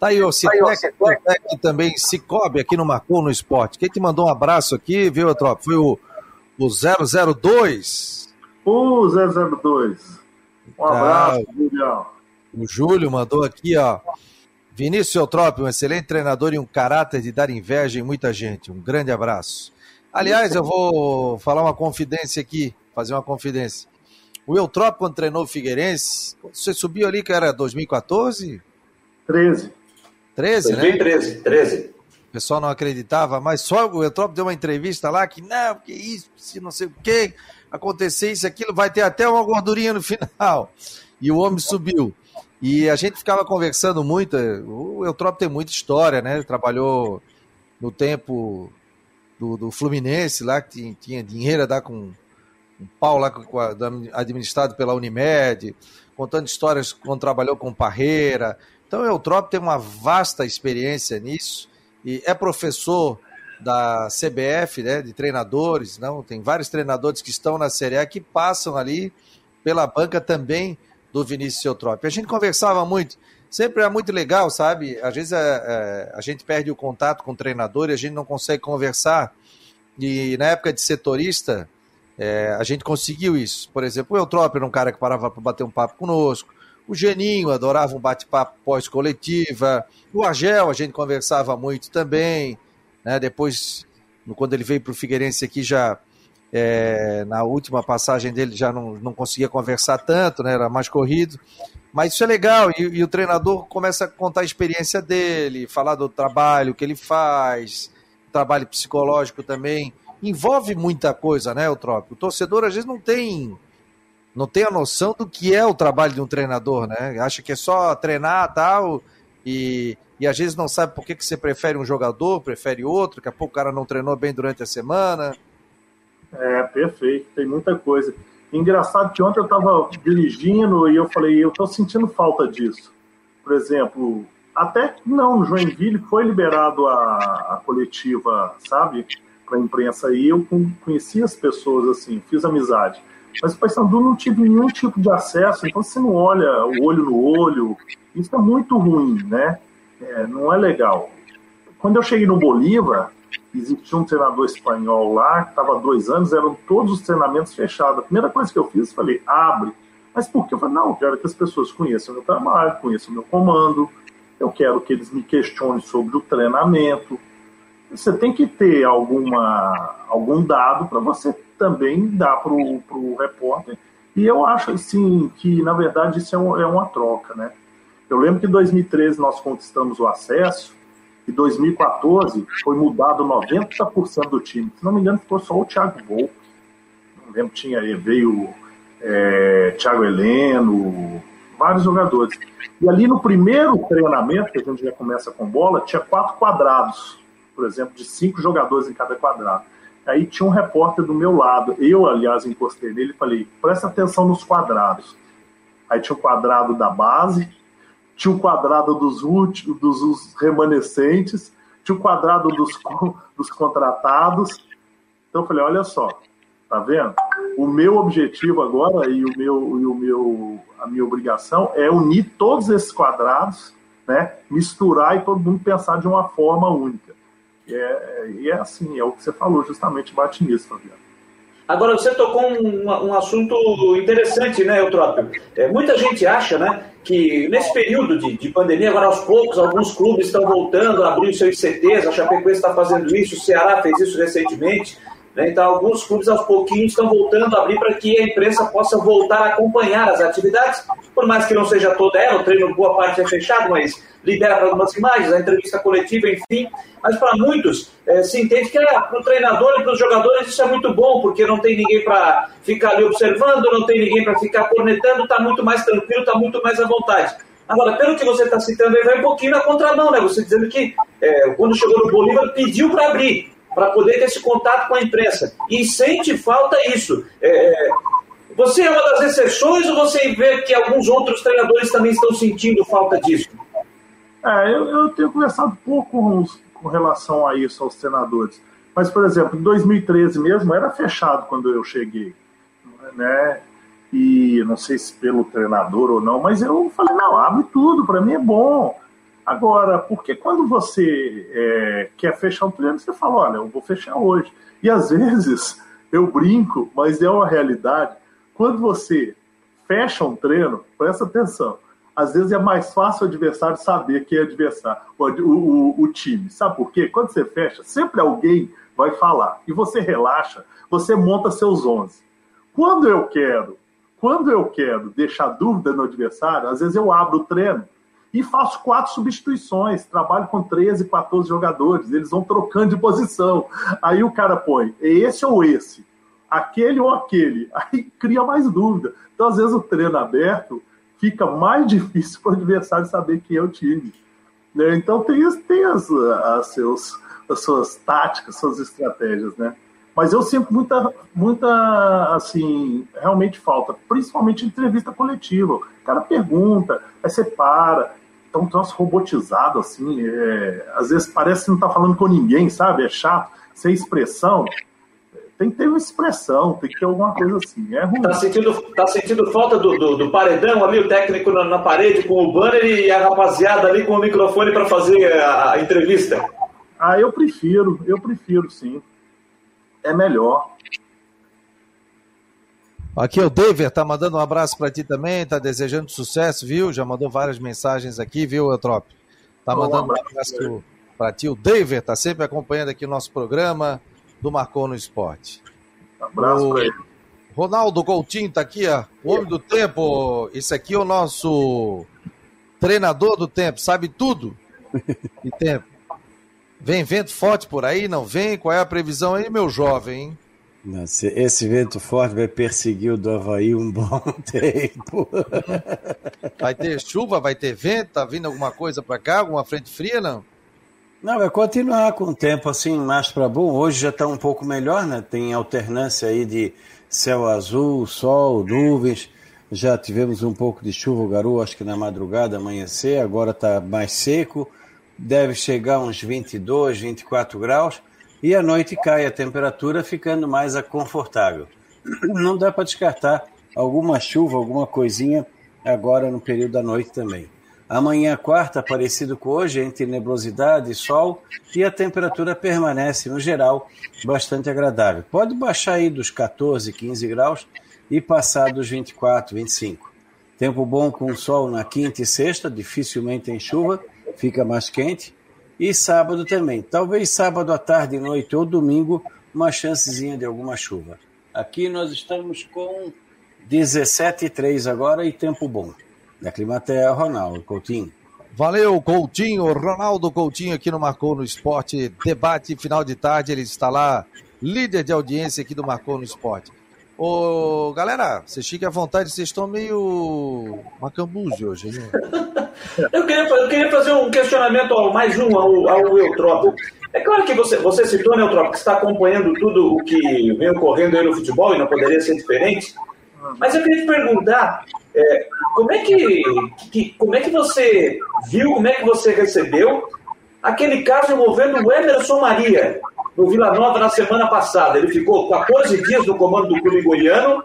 Tá aí o Citec, tá também Cicobi aqui no Marcou no Esporte. Quem te mandou um abraço aqui, viu, Trop? Foi o, o 002. O 002. Um tá. abraço, Julião. O Júlio mandou aqui, ó. Vinícius Eutrop, um excelente treinador e um caráter de dar inveja em muita gente. Um grande abraço. Aliás, eu vou falar uma confidência aqui, fazer uma confidência. O Eutrop, quando treinou o Figueirense, você subiu ali que era 2014? 13. 13, 2013, né? 13. O pessoal não acreditava, mas só o Eutrópio deu uma entrevista lá que não, que isso, se não sei o que, acontecer isso, aquilo, vai ter até uma gordurinha no final. E o homem subiu. E a gente ficava conversando muito, o Eutrópio tem muita história, né? Trabalhou no tempo do, do Fluminense lá, que tinha, tinha dinheiro a dar com um pau lá com, administrado pela Unimed, contando histórias quando trabalhou com Parreira, então, o Eutrópio tem uma vasta experiência nisso e é professor da CBF, né, de treinadores, não? Tem vários treinadores que estão na Série A que passam ali pela banca também do Vinícius Eutrópio. A gente conversava muito, sempre é muito legal, sabe? Às vezes é, é, a gente perde o contato com o treinador e a gente não consegue conversar. E na época de setorista, é, a gente conseguiu isso. Por exemplo, o Eutrópio era um cara que parava para bater um papo conosco. O Geninho adorava um bate-papo pós-coletiva. O Argel, a gente conversava muito também. Né? Depois, quando ele veio para o Figueirense aqui, já é, na última passagem dele já não, não conseguia conversar tanto, né? era mais corrido. Mas isso é legal, e, e, o treinador começa a contar a experiência dele, falar do trabalho que ele faz, trabalho psicológico também. Envolve muita coisa, né, o Trópico? O torcedor às vezes não tem não tem a noção do que é o trabalho de um treinador, né? Acha que é só treinar tal e, e às vezes não sabe por que, que você prefere um jogador, prefere outro, daqui a pouco o cara não treinou bem durante a semana. É, perfeito, tem muita coisa. Engraçado que ontem eu estava dirigindo e eu falei, eu estou sentindo falta disso. Por exemplo, até não, no Joinville foi liberado a, a coletiva, sabe, para a imprensa e eu conheci as pessoas assim, fiz amizade. Mas o Paysandu não tive nenhum tipo de acesso, então você não olha o olho no olho. Isso é muito ruim, né? É, não é legal. Quando eu cheguei no Bolívar, existia um treinador espanhol lá, que estava dois anos, eram todos os treinamentos fechados. A primeira coisa que eu fiz, falei, abre. Mas por quê? Eu falei, não, eu quero que as pessoas conheçam o meu trabalho, conheçam o meu comando, eu quero que eles me questionem sobre o treinamento. Você tem que ter alguma, algum dado para você também dá para o repórter. E eu acho assim que, na verdade, isso é, um, é uma troca. Né? Eu lembro que em 2013 nós conquistamos o acesso, e 2014 foi mudado 90% do time. Se não me engano, ficou só o Thiago Volpe. Não lembro, tinha, veio é, Thiago Heleno, vários jogadores. E ali no primeiro treinamento, que a gente já começa com bola, tinha quatro quadrados, por exemplo, de cinco jogadores em cada quadrado. Aí tinha um repórter do meu lado. Eu, aliás, encostei nele e falei: presta atenção nos quadrados. Aí tinha o quadrado da base, tinha o quadrado dos últimos, dos remanescentes, tinha o quadrado dos, dos contratados. Então eu falei: olha só, tá vendo? O meu objetivo agora e o meu, e o meu, a minha obrigação é unir todos esses quadrados, né? Misturar e todo mundo pensar de uma forma única. E é, e é assim, é o que você falou, justamente bate nisso, Fabiano. Agora, você tocou um, um assunto interessante, né, Eutrópio? É, muita gente acha, né, que nesse período de, de pandemia, agora aos poucos, alguns clubes estão voltando a abrir seus CTs, a Chapecoense está fazendo isso, o Ceará fez isso recentemente. Né? Então, alguns clubes aos pouquinhos estão voltando a abrir para que a imprensa possa voltar a acompanhar as atividades, por mais que não seja toda ela, o treino boa parte é fechado, mas libera para algumas imagens, a entrevista coletiva, enfim. Mas para muitos, é, se entende que é, para o treinador e para os jogadores isso é muito bom, porque não tem ninguém para ficar ali observando, não tem ninguém para ficar cornetando, está muito mais tranquilo, está muito mais à vontade. Agora, pelo que você está citando, ele vai um pouquinho na contramão, né? Você dizendo que é, quando chegou no Bolívar pediu para abrir para poder ter esse contato com a imprensa. E sente falta isso. É, você é uma das exceções ou você vê que alguns outros treinadores também estão sentindo falta disso? É, eu, eu tenho conversado pouco com, com relação a isso aos treinadores. Mas, por exemplo, em 2013 mesmo era fechado quando eu cheguei. Né? E não sei se pelo treinador ou não, mas eu falei, não, abre tudo, para mim é bom. Agora, porque quando você é, quer fechar um treino, você fala, olha, eu vou fechar hoje. E às vezes eu brinco, mas é uma realidade. Quando você fecha um treino, presta atenção. Às vezes é mais fácil o adversário saber quem é adversário, o, o, o time. Sabe por quê? Quando você fecha, sempre alguém vai falar. E você relaxa, você monta seus 11. Quando eu quero, quando eu quero deixar dúvida no adversário, às vezes eu abro o treino e faço quatro substituições. Trabalho com 13, 14 jogadores, eles vão trocando de posição. Aí o cara põe esse ou esse, aquele ou aquele. Aí cria mais dúvida. Então, às vezes, o treino aberto fica mais difícil para o adversário saber quem é o time. Né? Então, tem, tem as, as, seus, as suas táticas, suas estratégias, né? Mas eu sinto muita, muita, assim, realmente falta, principalmente entrevista coletiva. O cara pergunta, aí você para, tão troço robotizado, assim, é, às vezes parece que não está falando com ninguém, sabe? É chato, sem expressão. Tem que ter uma expressão, tem que ter alguma coisa assim. É ruim. Tá sentindo, tá sentindo falta do, do, do paredão ali, o técnico na, na, parede com o banner e a rapaziada ali com o microfone para fazer a, a entrevista? Ah, eu prefiro, eu prefiro sim. É melhor. Aqui é o David, tá mandando um abraço para ti também, tá desejando sucesso, viu? Já mandou várias mensagens aqui, viu, Eutrop? Tá mandando um abraço para ti. O David tá sempre acompanhando aqui o nosso programa do Marcou no Esporte. Abraço para ele. Ronaldo Coutinho tá aqui, ó. O homem do tempo. Esse aqui é o nosso treinador do tempo, sabe tudo de tempo. Vem vento forte por aí, não vem? Qual é a previsão aí, meu jovem, hein? Nossa, esse vento forte vai perseguir o do Havaí um bom tempo. Vai ter chuva, vai ter vento, tá vindo alguma coisa para cá, alguma frente fria, não? Não, vai continuar com o tempo assim mais para bom. Hoje já está um pouco melhor, né? Tem alternância aí de céu azul, sol, nuvens. Já tivemos um pouco de chuva, garoa, acho que na madrugada, amanhecer. Agora está mais seco. Deve chegar uns 22, 24 graus e à noite cai a temperatura, ficando mais confortável. Não dá para descartar alguma chuva, alguma coisinha agora no período da noite também. Amanhã, quarta, parecido com hoje, entre nebulosidade e sol, e a temperatura permanece, no geral, bastante agradável. Pode baixar aí dos 14, 15 graus e passar dos 24, 25. Tempo bom com sol na quinta e sexta, dificilmente tem chuva, fica mais quente. E sábado também. Talvez sábado à tarde, noite ou domingo, uma chancezinha de alguma chuva. Aqui nós estamos com 17,3 agora e tempo bom. Da Climatea, Ronaldo Coutinho. Valeu, Coutinho. Ronaldo Coutinho aqui no Marcou no Esporte. Debate final de tarde. Ele está lá, líder de audiência aqui do Marcou no Esporte. Ô, galera, vocês fiquem à vontade, vocês estão meio macambúzio hoje, né? eu, queria, eu queria fazer um questionamento, ao, mais um, ao, ao Eutrópio. É claro que você, você citou, né, Eutrópio, que está acompanhando tudo o que vem ocorrendo aí no futebol e não poderia ser diferente. Mas eu queria te perguntar, é, como, é que, que, como é que você viu, como é que você recebeu aquele caso envolvendo o Emerson Maria, no Vila Nova na semana passada. Ele ficou 14 dias no comando do clube goiano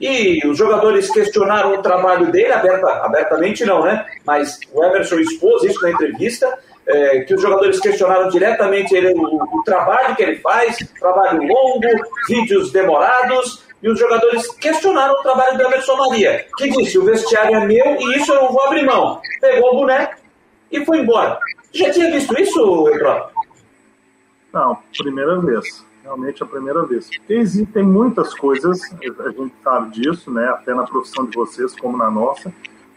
e os jogadores questionaram o trabalho dele, aberta, abertamente não, né? Mas o Emerson expôs isso na entrevista, é, que os jogadores questionaram diretamente ele, o, o, trabalho que ele faz, trabalho longo, vídeos demorados, e os jogadores questionaram o trabalho do Emerson Maria, que disse: o vestiário é meu e isso eu não vou abrir mão. Pegou o boneco e foi embora. Já tinha visto isso, Etrop? Não, primeira vez. Realmente a primeira vez. Existem muitas coisas, a gente sabe disso, né? Até na profissão de vocês, como na nossa,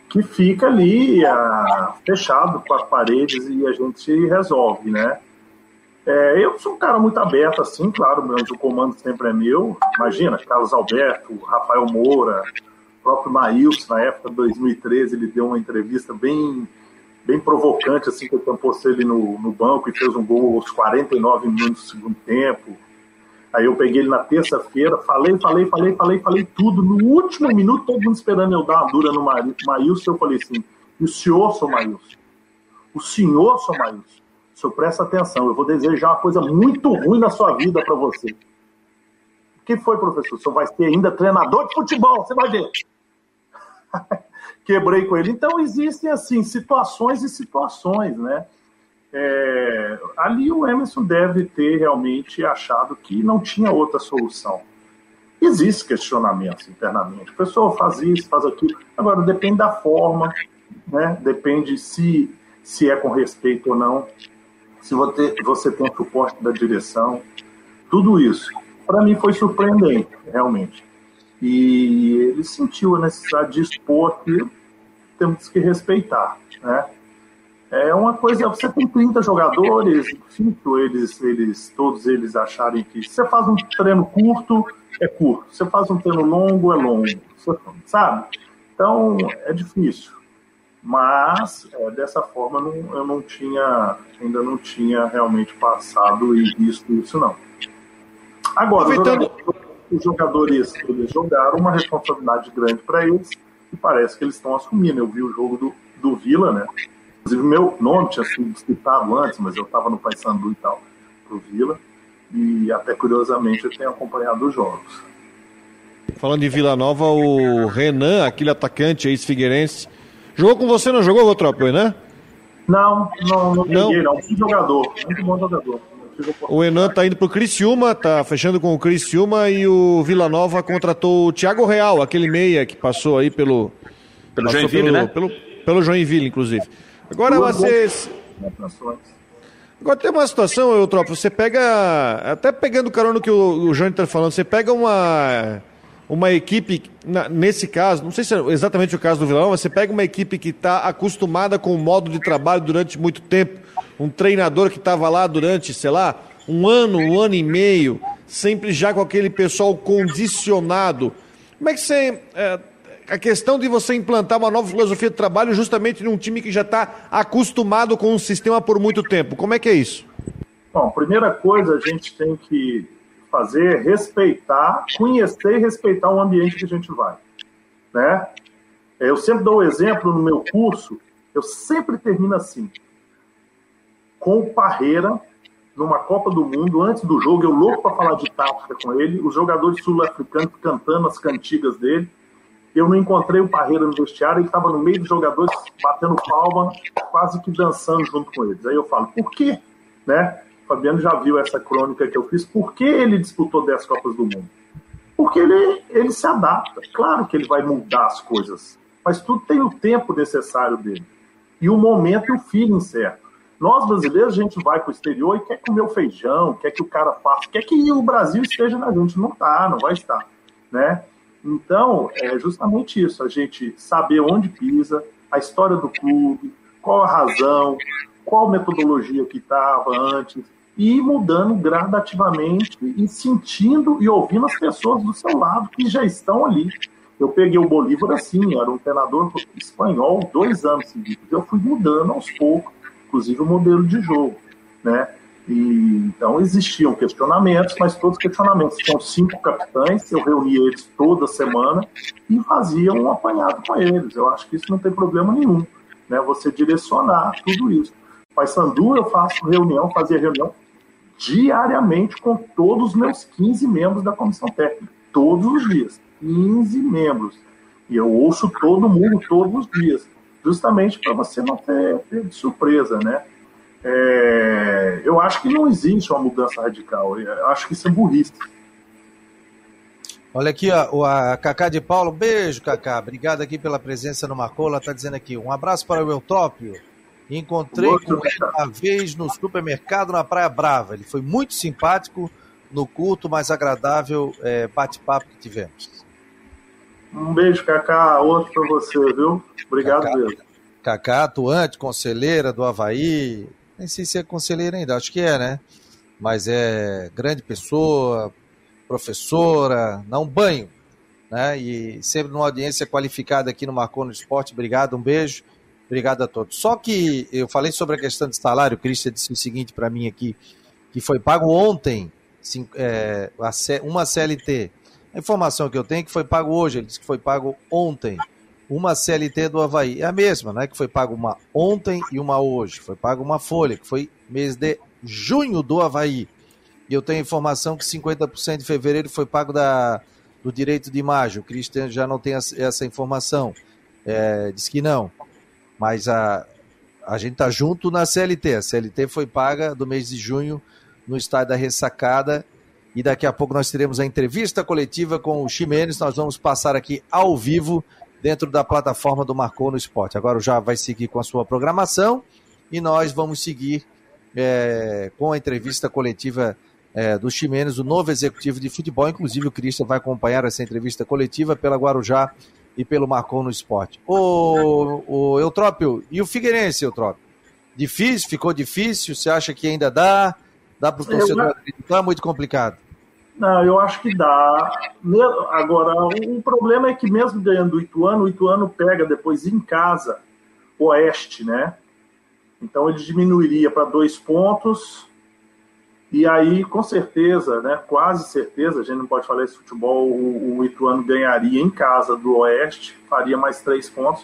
que fica ali a, fechado com as paredes e a gente resolve, né? É, eu sou um cara muito aberto, assim, claro, o comando sempre é meu. Imagina, Carlos Alberto, Rafael Moura, próprio Maílson, na época de 2013, ele deu uma entrevista bem, bem provocante, assim, que eu tampousse ele no, no banco e fez um gol aos 49 minutos do segundo tempo. Aí eu peguei ele na terça-feira, falei, falei, falei, falei, falei tudo. No último minuto, todo mundo esperando eu dar uma dura no Maílson, eu falei assim, o senhor, seu Maílson? O senhor, seu Maílson? O senhor presta atenção, eu vou desejar uma coisa muito ruim na sua vida para você. O que foi, professor? O senhor vai ser ainda treinador de futebol, você vai ver. Quebrei com ele. Então, existem, assim, situações e situações, né? É, ali o Emerson deve ter realmente achado que não tinha outra solução. Existe questionamentos internamente. A pessoa faz isso, faz aquilo. Agora, depende da forma, né? depende se, se é com respeito ou não, se você, você tem o suporte da direção. Tudo isso, para mim, foi surpreendente, realmente. E ele sentiu a necessidade de expor que temos que respeitar. Né? É uma coisa, você tem 30 jogadores, difícil eles, eles, todos eles acharem que você faz um treino curto, é curto. Você faz um treino longo, é longo. Sabe? Então, é difícil. Mas, é, dessa forma, não, eu não tinha, ainda não tinha realmente passado e visto isso, não. Agora, jogadores, os jogadores eles jogaram uma responsabilidade grande para eles e parece que eles estão assumindo. Eu vi o jogo do, do Vila, né? Inclusive, meu nome tinha sido citado antes, mas eu estava no Paysandu e tal, pro Vila. E até curiosamente eu tenho acompanhado os jogos. Falando de Vila Nova, o Renan, aquele atacante ex-figueirense, jogou com você, não jogou, Rotrop, né? Não, não, não peguei, não. não. jogador, muito bom jogador. O Renan tá indo pro Criciúma, tá fechando com o Criciúma e o Vila Nova contratou o Thiago Real, aquele meia que passou aí pelo... Pelo Joinville, pelo, né? Pelo, pelo Joinville, inclusive. Agora vocês. Agora tem uma situação, Eutrópio, você pega. Até pegando o carona que o, o Jânio está falando, você pega uma. Uma equipe, nesse caso, não sei se é exatamente o caso do Vilão, mas você pega uma equipe que está acostumada com o modo de trabalho durante muito tempo, um treinador que estava lá durante, sei lá, um ano, um ano e meio, sempre já com aquele pessoal condicionado. Como é que você é, a questão de você implantar uma nova filosofia de trabalho justamente num time que já está acostumado com um sistema por muito tempo. Como é que é isso? Bom, primeira coisa a gente tem que fazer é respeitar, conhecer e respeitar o ambiente que a gente vai, né? Eu sempre dou o um exemplo no meu curso, eu sempre termino assim, com o Parreira numa Copa do Mundo, antes do jogo, eu louco para falar de tática com ele, os jogadores sul-africanos cantando as cantigas dele, eu não encontrei o Parreira no vestiário, ele estava no meio dos jogadores, batendo palma, quase que dançando junto com eles. Aí eu falo, por quê? Né? Fabiano já viu essa crônica que eu fiz, por que ele disputou 10 Copas do Mundo? Porque ele, ele se adapta. Claro que ele vai mudar as coisas, mas tudo tem o tempo necessário dele. E o momento e o feeling certo. Nós, brasileiros, a gente vai para o exterior e quer comer o feijão, quer que o cara faça, quer que o Brasil esteja na gente. Não está, não vai estar. Né? Então, é justamente isso, a gente saber onde pisa, a história do clube, qual a razão, qual metodologia que estava antes, e ir mudando gradativamente e sentindo e ouvindo as pessoas do seu lado que já estão ali. Eu peguei o Bolívar assim, era um treinador espanhol dois anos seguidos. Eu fui mudando aos poucos, inclusive o modelo de jogo, né? E, então existiam questionamentos, mas todos os questionamentos. Tinham cinco capitães, eu reunia eles toda semana e fazia um apanhado com eles. Eu acho que isso não tem problema nenhum, né? Você direcionar tudo isso. Sandu eu faço reunião, fazia reunião diariamente com todos os meus 15 membros da comissão técnica, todos os dias, 15 membros. E eu ouço todo mundo todos os dias, justamente para você não ter, ter surpresa, né? É, eu acho que não existe uma mudança radical. Eu acho que isso é burrice. Olha aqui, ó, a Cacá de Paulo, beijo, Cacá. Obrigado aqui pela presença no Marcola. Tá dizendo aqui, um abraço para o Eutrópio. Encontrei com ele uma vez no supermercado na Praia Brava. Ele foi muito simpático no curto, mas agradável é, bate-papo que tivemos. Um beijo, Cacá. Outro para você, viu? Obrigado Cacá, mesmo. Cacá, atuante, conselheira do Havaí. Nem sei se é conselheira ainda, acho que é, né? Mas é grande pessoa, professora, não banho, né? E sempre numa audiência qualificada aqui no Marcou no Esporte. Obrigado, um beijo. Obrigado a todos. Só que eu falei sobre a questão de salário, o Cristian disse o seguinte para mim aqui, que foi pago ontem é, uma CLT. A informação que eu tenho é que foi pago hoje, ele disse que foi pago ontem. Uma CLT do Havaí. É a mesma, não é que foi pago uma ontem e uma hoje. Foi pago uma folha, que foi mês de junho do Havaí. E eu tenho informação que 50% de fevereiro foi pago da, do direito de imagem. O Cristian já não tem essa informação. É, diz que não. Mas a, a gente está junto na CLT. A CLT foi paga do mês de junho no estádio da Ressacada. E daqui a pouco nós teremos a entrevista coletiva com o Ximenes. Nós vamos passar aqui ao vivo dentro da plataforma do Marcou no Esporte. Agora já vai seguir com a sua programação e nós vamos seguir é, com a entrevista coletiva é, do Ximenes, o novo executivo de futebol. Inclusive, o Cristian vai acompanhar essa entrevista coletiva pela Guarujá e pelo Marcou no Esporte. O, o Eutrópio, e o Figueirense, Eutrópio? Difícil? Ficou difícil? Você acha que ainda dá? Dá para o torcedor acreditar? É muito complicado. Não, eu acho que dá. Agora, o problema é que mesmo ganhando o Ituano, o Ituano pega depois em casa o Oeste, né? Então ele diminuiria para dois pontos e aí, com certeza, né, quase certeza, a gente não pode falar esse futebol, o, o Ituano ganharia em casa do Oeste, faria mais três pontos.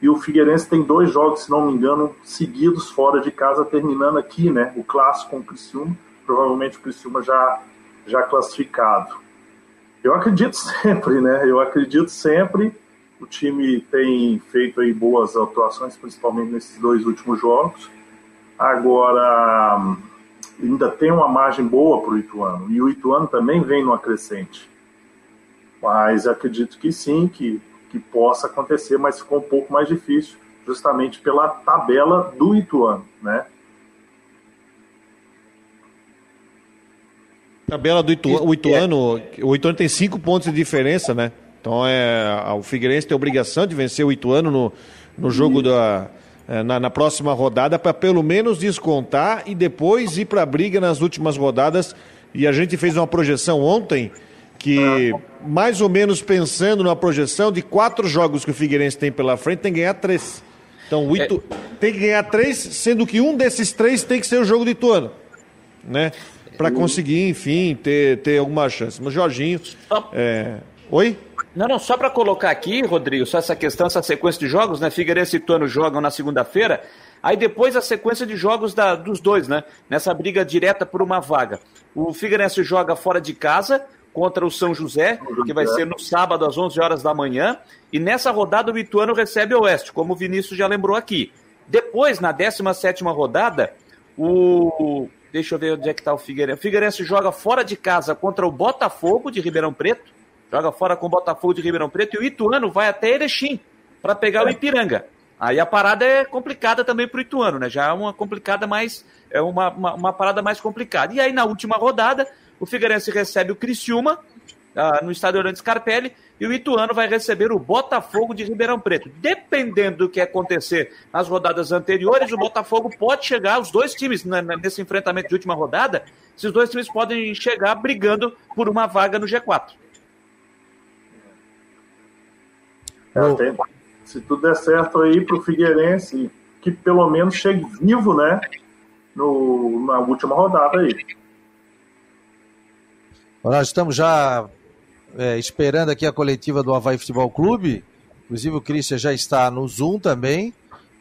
E o Figueirense tem dois jogos, se não me engano, seguidos fora de casa, terminando aqui, né? O clássico com o Criciúma, provavelmente o Criciúma já, já classificado. Eu acredito sempre, né? Eu acredito sempre. O time tem feito aí boas atuações, principalmente nesses dois últimos jogos. Agora ainda tem uma margem boa para o Ituano. E o Ituano também vem numa crescente. Mas acredito que sim, que, que possa acontecer, mas ficou um pouco mais difícil, justamente pela tabela do Ituano, né? Tabela do Ituano, o Ituano, o Ituano tem cinco pontos de diferença, né? Então é, o Figueirense tem a obrigação de vencer o Ituano no, no jogo da, é, na, na, próxima rodada para pelo menos descontar e depois ir para a briga nas últimas rodadas. E a gente fez uma projeção ontem que, mais ou menos pensando numa projeção de quatro jogos que o Figueirense tem pela frente, tem que ganhar três. Então o Itu... é... tem que ganhar três, sendo que um desses três tem que ser o jogo de Ituano. Né? Para conseguir, enfim, ter, ter alguma chance. Mas Jorginho. É... Oi? Não, não, só para colocar aqui, Rodrigo, só essa questão, essa sequência de jogos, né? Figueirense e Ituano jogam na segunda-feira. Aí depois a sequência de jogos da, dos dois, né? Nessa briga direta por uma vaga. O Figueirense joga fora de casa contra o São José, que vai ser no sábado às 11 horas da manhã. E nessa rodada o Ituano recebe o Oeste, como o Vinícius já lembrou aqui. Depois, na 17 rodada, o. Deixa eu ver onde é que está o Figueirense. O Figueirense joga fora de casa contra o Botafogo de Ribeirão Preto joga fora com o Botafogo de Ribeirão Preto e o Ituano vai até Erechim para pegar o Ipiranga. Aí a parada é complicada também para o Ituano, né? Já é uma complicada mais. É uma, uma, uma, parada mais complicada. E aí, na última rodada, o Figueirense recebe o Criciúma uh, no estádio Orlando Scarpelli e o Ituano vai receber o Botafogo de Ribeirão Preto. Dependendo do que acontecer nas rodadas anteriores, o Botafogo pode chegar, os dois times né, nesse enfrentamento de última rodada, esses dois times podem chegar brigando por uma vaga no G4. É, se tudo der certo aí para o Figueirense, que pelo menos chegue vivo, né? No, na última rodada aí. Nós estamos já é, esperando aqui a coletiva do Havaí Futebol Clube. Inclusive o Christian já está no Zoom também.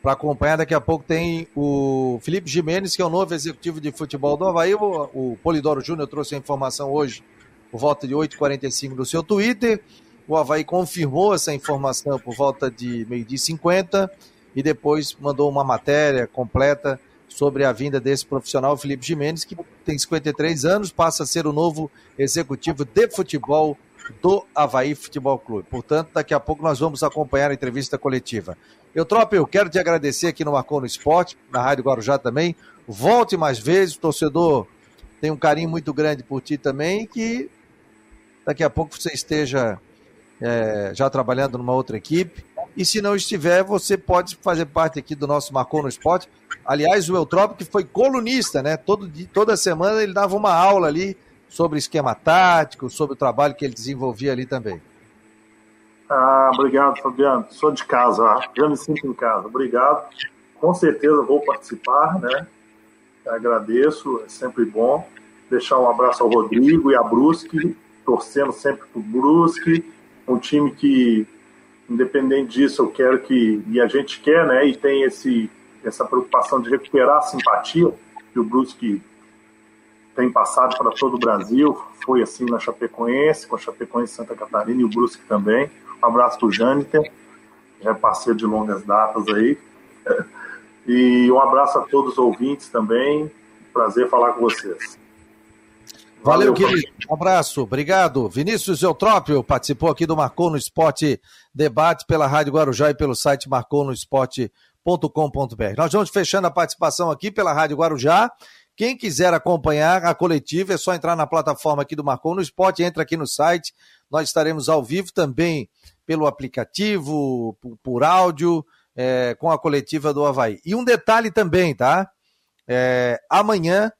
Para acompanhar, daqui a pouco tem o Felipe Jimenez, que é o novo executivo de futebol do Havaí. O, o Polidoro Júnior trouxe a informação hoje, por volta de 8h45 no seu Twitter. O Havaí confirmou essa informação por volta de meio-dia 50 e depois mandou uma matéria completa sobre a vinda desse profissional, Felipe Jimenez, que tem 53 anos, passa a ser o novo executivo de futebol do Havaí Futebol Clube. Portanto, daqui a pouco nós vamos acompanhar a entrevista coletiva. Eu, Tropa, eu quero te agradecer aqui no Marcou no Esporte, na Rádio Guarujá também. Volte mais vezes, o torcedor tem um carinho muito grande por ti também, que daqui a pouco você esteja é, já trabalhando numa outra equipe. E se não estiver, você pode fazer parte aqui do nosso Marcou no Esporte. Aliás, o Eutrópico que foi colunista, né? Todo, toda semana ele dava uma aula ali sobre esquema tático, sobre o trabalho que ele desenvolvia ali também. Ah, obrigado, Fabiano. Sou de casa, já me sinto em casa. Obrigado. Com certeza vou participar, né? Agradeço, é sempre bom. Deixar um abraço ao Rodrigo e a Brusque, torcendo sempre pro Brusque, um time que, independente disso, eu quero que, e a gente quer, né? E tem esse, essa preocupação de recuperar a simpatia que o Brusque tem passado para todo o Brasil. Foi assim na Chapecoense, com a Chapecoense Santa Catarina e o Brusque também. Um abraço para o Jâniter, que é parceiro de longas datas aí. E um abraço a todos os ouvintes também. Prazer falar com vocês. Valeu, Valeu querido. Um abraço, obrigado. Vinícius Eutrópio participou aqui do Marcou no Esporte Debate pela Rádio Guarujá e pelo site marconosport.com.br. Nós vamos fechando a participação aqui pela Rádio Guarujá. Quem quiser acompanhar a coletiva é só entrar na plataforma aqui do Marcou no Esporte, entra aqui no site. Nós estaremos ao vivo também pelo aplicativo, por, por áudio é, com a coletiva do Havaí. E um detalhe também, tá? É, amanhã,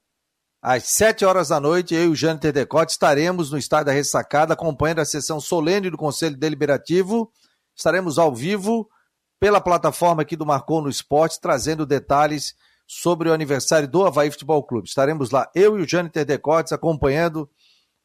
às 7 horas da noite, eu e o Jâniter Decote estaremos no estádio da Ressacada acompanhando a sessão solene do Conselho Deliberativo. Estaremos ao vivo pela plataforma aqui do Marcou no Esporte, trazendo detalhes sobre o aniversário do Havaí Futebol Clube. Estaremos lá, eu e o Jâniter Decotes, acompanhando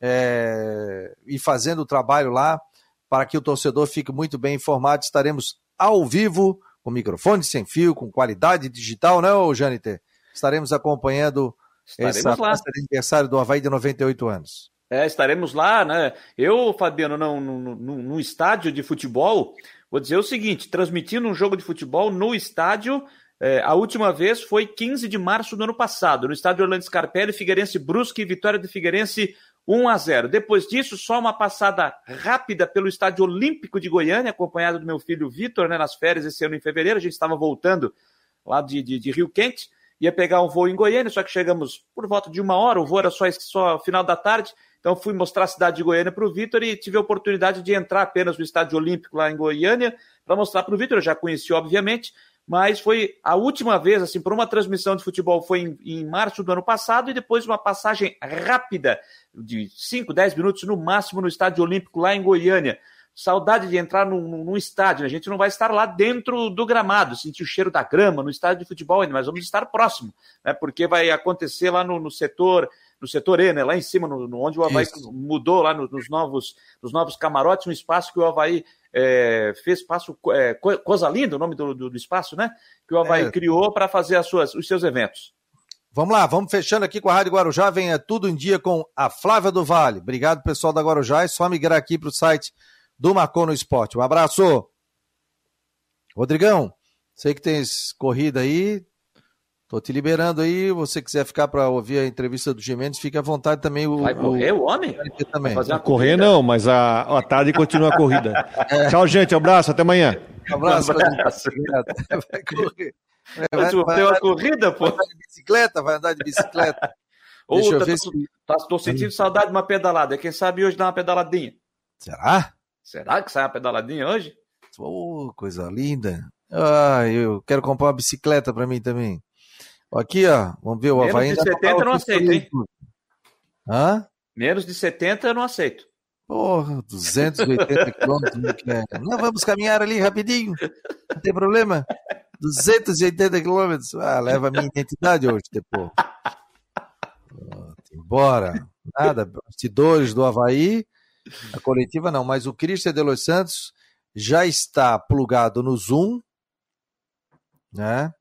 é, e fazendo o trabalho lá para que o torcedor fique muito bem informado. Estaremos ao vivo com microfone sem fio, com qualidade digital, né, Jâniter? Estaremos acompanhando estaremos essa lá. festa de aniversário do Havaí de 98 anos. É, estaremos lá, né? Eu, Fabiano, não, no, no, no estádio de futebol, vou dizer o seguinte: transmitindo um jogo de futebol no estádio, é, a última vez foi 15 de março do ano passado, no estádio Orlando Scarpelli, Figueirense Brusque, vitória do Figueirense 1 a 0. Depois disso, só uma passada rápida pelo Estádio Olímpico de Goiânia, acompanhado do meu filho Vitor, né, nas férias esse ano em fevereiro. A gente estava voltando lá de, de, de, Rio Quente, ia pegar um voo em Goiânia, só que chegamos por volta de uma hora, o voo era só, só final da tarde. Então fui mostrar a cidade de Goiânia para o Vitor e tive a oportunidade de entrar apenas no Estádio Olímpico lá em Goiânia para mostrar para o Vitor. Eu já conheci, obviamente, mas foi a última vez, assim, por uma transmissão de futebol foi em, em, março do ano passado e depois uma passagem rápida de 5, 10 minutos no máximo no Estádio Olímpico lá em Goiânia. Saudade de entrar num, num estádio, né? a gente não vai estar lá dentro do gramado, sentir o cheiro da grama no estádio de futebol ainda, mas vamos estar próximo, né? porque vai acontecer lá no, no setor no setor E, né, lá em cima, no, no onde o Havaí Isso. mudou lá nos, nos, novos, nos novos camarotes, um espaço que o Havaí é, fez espaço, é, Coisa Linda, o nome do, do, do espaço, né? Que o Havaí é. criou para fazer as suas, os seus eventos. Vamos lá, vamos fechando aqui com a Rádio Guarujá. Venha tudo em dia com a Flávia do Vale. Obrigado, pessoal da Guarujá. É só migrar aqui para o site do Marcou no Esporte. Um abraço. Rodrigão, sei que tens corrida aí, Tô te liberando aí, você quiser ficar para ouvir a entrevista do Gemendes, fique à vontade também. O, Vai correr o, homem? Também. Vai correr não, mas a, a tarde continua a corrida. É. Tchau, gente, abraço, até amanhã. Um abraço. Vai correr. É, vai, vai, vai, uma corrida, pô. Vai andar de bicicleta, vai andar de bicicleta. Deixa eu ver se... tá, tô sentindo saudade de uma pedalada. Quem sabe hoje dá uma pedaladinha. Será? Será que sai uma pedaladinha hoje? Oh, coisa linda. Ah, eu quero comprar uma bicicleta para mim também. Aqui, ó, vamos ver o Menos Havaí. Menos de 70 eu não aceito, hein? Hã? Menos de 70 eu não aceito. Porra, 280 quilômetros. Não, vamos caminhar ali rapidinho. Não tem problema. 280 quilômetros. Ah, leva a minha identidade hoje, depois. Bora. Nada. Bastidores do Havaí. A coletiva não, mas o Cristian de Los Santos já está plugado no Zoom, né?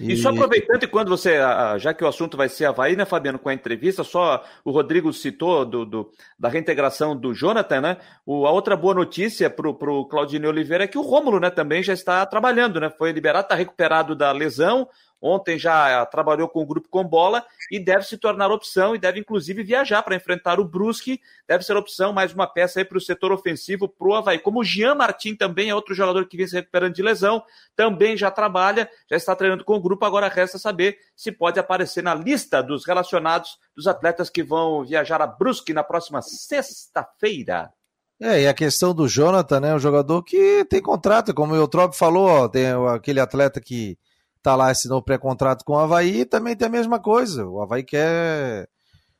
E, e só aproveitando, e quando você, já que o assunto vai ser Havaí, né, Fabiano, com a entrevista, só o Rodrigo citou do, do da reintegração do Jonathan, né? O, a outra boa notícia para o Claudinho Oliveira é que o Rômulo, né, também já está trabalhando, né? Foi liberado, está recuperado da lesão. Ontem já trabalhou com o grupo com bola e deve se tornar opção e deve inclusive viajar para enfrentar o Brusque. Deve ser opção, mais uma peça aí para o setor ofensivo para o Havaí. Como o Jean Martin também é outro jogador que vem se recuperando de lesão, também já trabalha, já está treinando com o grupo. Agora resta saber se pode aparecer na lista dos relacionados dos atletas que vão viajar a Brusque na próxima sexta-feira. É, e a questão do Jonathan, né? O jogador que tem contrato, como o Eutrop falou, ó, tem aquele atleta que tá lá, assinou pré-contrato com o Havaí, também tem a mesma coisa. O Havaí quer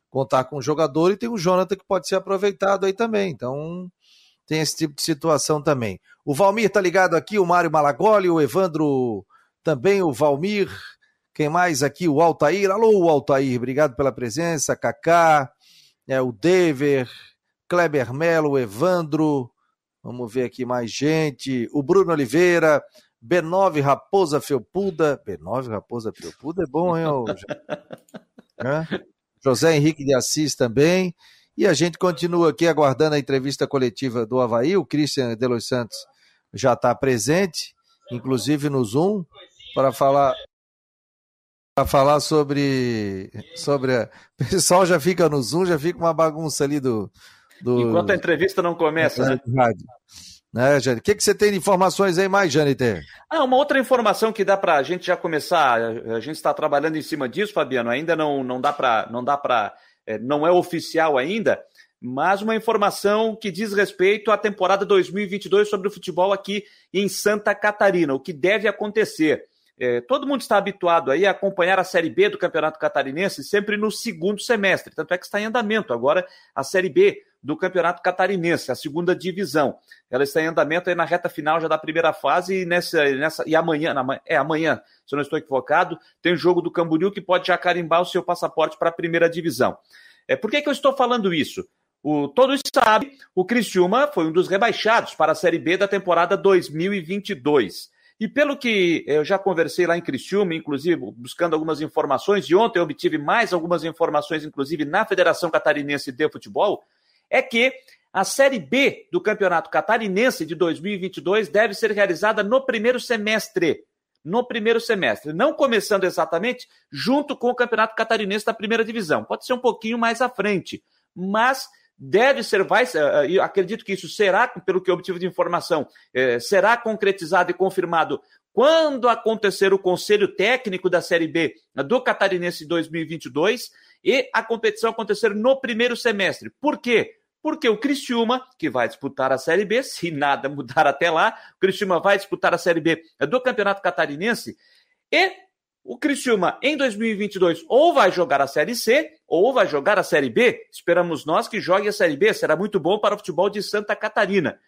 contar com o jogador e tem o Jonathan que pode ser aproveitado aí também. Então, tem esse tipo de situação também. O Valmir tá ligado aqui, o Mário Malagoli, o Evandro também, o Valmir. Quem mais aqui? O Altair. Alô, Altair, obrigado pela presença. Kaká, é, o Dever, Kleber Melo, Evandro, vamos ver aqui mais gente, o Bruno Oliveira, B9 Raposa Felpuda, B9 Raposa Felpuda é bom, hein? é? José Henrique de Assis também, e a gente continua aqui aguardando a entrevista coletiva do Havaí, o Christian de Los Santos já está presente, inclusive no Zoom, para falar para falar sobre sobre a... o pessoal já fica no Zoom, já fica uma bagunça ali do do... Enquanto a entrevista não começa, né? Rádio. Né, Jane? O que, que você tem de informações aí mais, Janiter? Ah, uma outra informação que dá para a gente já começar, a gente está trabalhando em cima disso, Fabiano, ainda não, não dá para, não dá para, é, não é oficial ainda, mas uma informação que diz respeito à temporada 2022 sobre o futebol aqui em Santa Catarina, o que deve acontecer. É, todo mundo está habituado aí a acompanhar a Série B do Campeonato Catarinense sempre no segundo semestre, tanto é que está em andamento agora a Série B do Campeonato Catarinense, a segunda divisão. Ela está em andamento aí na reta final já da primeira fase e nessa, nessa e amanhã, na, é amanhã, se eu não estou equivocado, tem jogo do Camboriú que pode já carimbar o seu passaporte para a primeira divisão. É, por que, que eu estou falando isso? O, todos sabem, o Criciúma foi um dos rebaixados para a Série B da temporada 2022. E pelo que eu já conversei lá em Criciúma, inclusive buscando algumas informações, e ontem eu obtive mais algumas informações, inclusive na Federação Catarinense de Futebol, é que a Série B do Campeonato Catarinense de 2022 deve ser realizada no primeiro semestre. No primeiro semestre, não começando exatamente junto com o Campeonato Catarinense da primeira divisão. Pode ser um pouquinho mais à frente, mas deve ser, vai, eh, eh, acredito que isso será, pelo que eu obtive de informação, eh, será concretizado e confirmado quando acontecer o conselho técnico da Série B do Catarinense 2022 e a competição acontecer no primeiro semestre. Por quê? Porque o Criciúma, que vai disputar a Série B, se nada mudar até lá, o Criciúma vai disputar a Série B do Campeonato Catarinense e o Criciúma, em 2022, ou vai jogar a Série C, ou vai jogar a Série B. Esperamos nós que jogue a Série B, será muito bom para o futebol de Santa Catarina.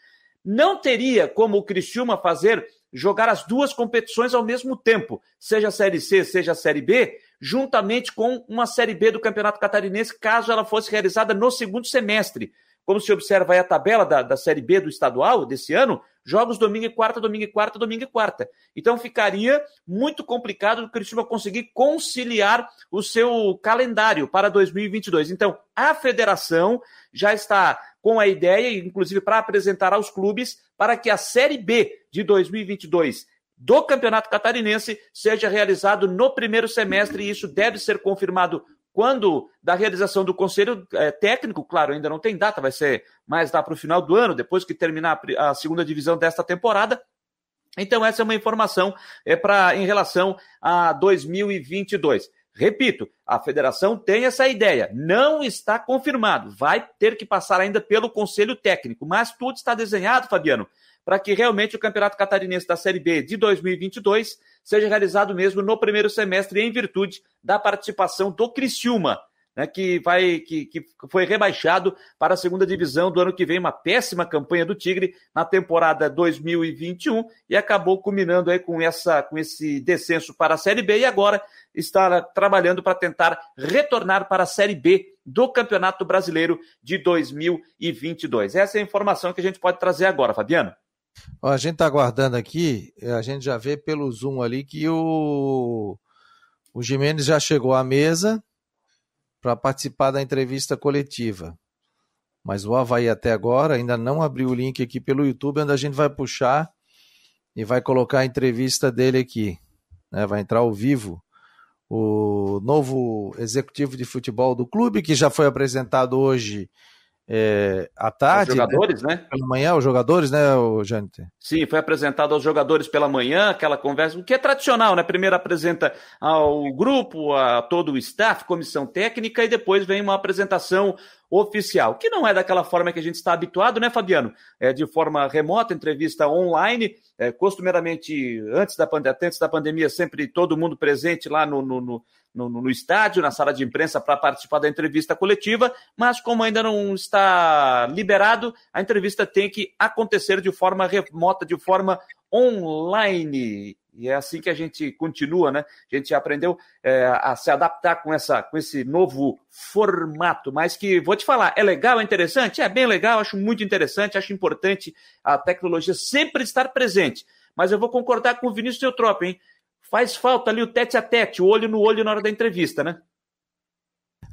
Não teria como o Criciúma fazer jogar as duas competições ao mesmo tempo, seja a Série C, seja a Série B, juntamente com uma Série B do Campeonato Catarinense, caso ela fosse realizada no segundo semestre. Como se observa aí a tabela da, da Série B do estadual desse ano, jogos domingo e quarta, domingo e quarta, domingo e quarta. Então ficaria muito complicado o Curitiba conseguir conciliar o seu calendário para 2022. Então a federação já está com a ideia, inclusive para apresentar aos clubes, para que a Série B de 2022 do Campeonato Catarinense seja realizado no primeiro semestre e isso deve ser confirmado quando da realização do conselho é, técnico, claro, ainda não tem data, vai ser mais lá para o final do ano, depois que terminar a, segunda divisão desta temporada. Então, essa é uma informação é, pra, em relação a 2022. Repito, a federação tem essa ideia, não está confirmado, vai ter que passar ainda pelo conselho técnico, mas tudo está desenhado, Fabiano, para que realmente o Campeonato Catarinense da Série B de 2022 seja realizado mesmo no primeiro semestre, em virtude da participação do Criciúma, né, que, vai, que, que foi rebaixado para a segunda divisão do ano que vem, uma péssima campanha do Tigre na temporada 2021 e acabou culminando aí com, essa, com esse descenso para a Série B e agora está trabalhando para tentar retornar para a Série B do Campeonato Brasileiro de 2022. Essa é a informação que a gente pode trazer agora, Fabiano. A gente está aguardando aqui, a gente já vê pelo Zoom ali que o, o Jimenez já chegou à mesa para participar da entrevista coletiva. Mas o Havaí até agora ainda não abriu o link aqui pelo YouTube, onde a gente vai puxar e vai colocar a entrevista dele aqui. né? Vai entrar ao vivo o novo executivo de futebol do clube, que já foi apresentado hoje é, à tarde. Os jogadores, né? né? Pela manhã, os jogadores, né, o Jâniter? Sim, foi apresentado aos jogadores pela manhã, aquela conversa, o que é tradicional, né? Primeiro apresenta ao grupo, a todo o staff, comissão técnica, e depois vem uma apresentação oficial, que não é daquela forma que a gente está habituado, né, Fabiano? É de forma remota, entrevista online, é, costumeiramente antes da, antes da pandemia, sempre todo mundo presente lá no, no, no no, no, estádio, na sala de imprensa, para participar da entrevista coletiva, mas como ainda não está liberado, a entrevista tem que acontecer de forma remota, de forma online. E é assim que a gente continua, né? A gente aprendeu é, a se adaptar com, essa, com esse novo formato, mas que, vou te falar, é legal, é interessante? É bem legal, acho muito interessante, acho importante a tecnologia sempre estar presente. Mas eu vou concordar com o Vinícius Eutrópio, hein? Faz falta ali o tete a tete, o olho no olho na hora da entrevista, né?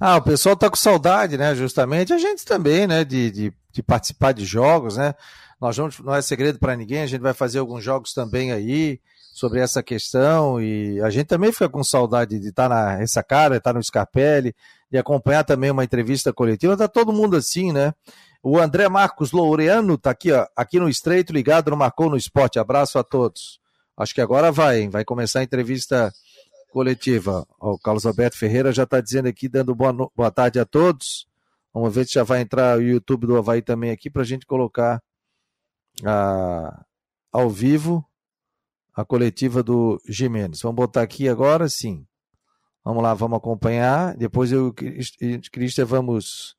Ah, o pessoal tá com saudade, né? Justamente. A gente também, né? De, de, de participar de jogos, né? Nós vamos, não é segredo para ninguém, a gente vai fazer alguns jogos também aí sobre essa questão e a gente também fica com saudade de estar tá na essa cara, estar tá no Scarpelli, de acompanhar também uma entrevista coletiva. Tá todo mundo assim, né? O André Marcos Loureano tá aqui, ó, aqui no Estreito, ligado no Marcou no Esporte. Abraço a todos. Acho que agora vai, vai começar a entrevista coletiva. o Carlos Alberto Ferreira já está dizendo aqui, dando boa, no... boa tarde a todos. Vamos ver se já vai entrar o YouTube do Havaí também aqui para a gente colocar a... ao vivo a coletiva do Jimenez. Vamos botar aqui agora, sim. Vamos lá, vamos acompanhar. Depois eu e Cristian vamos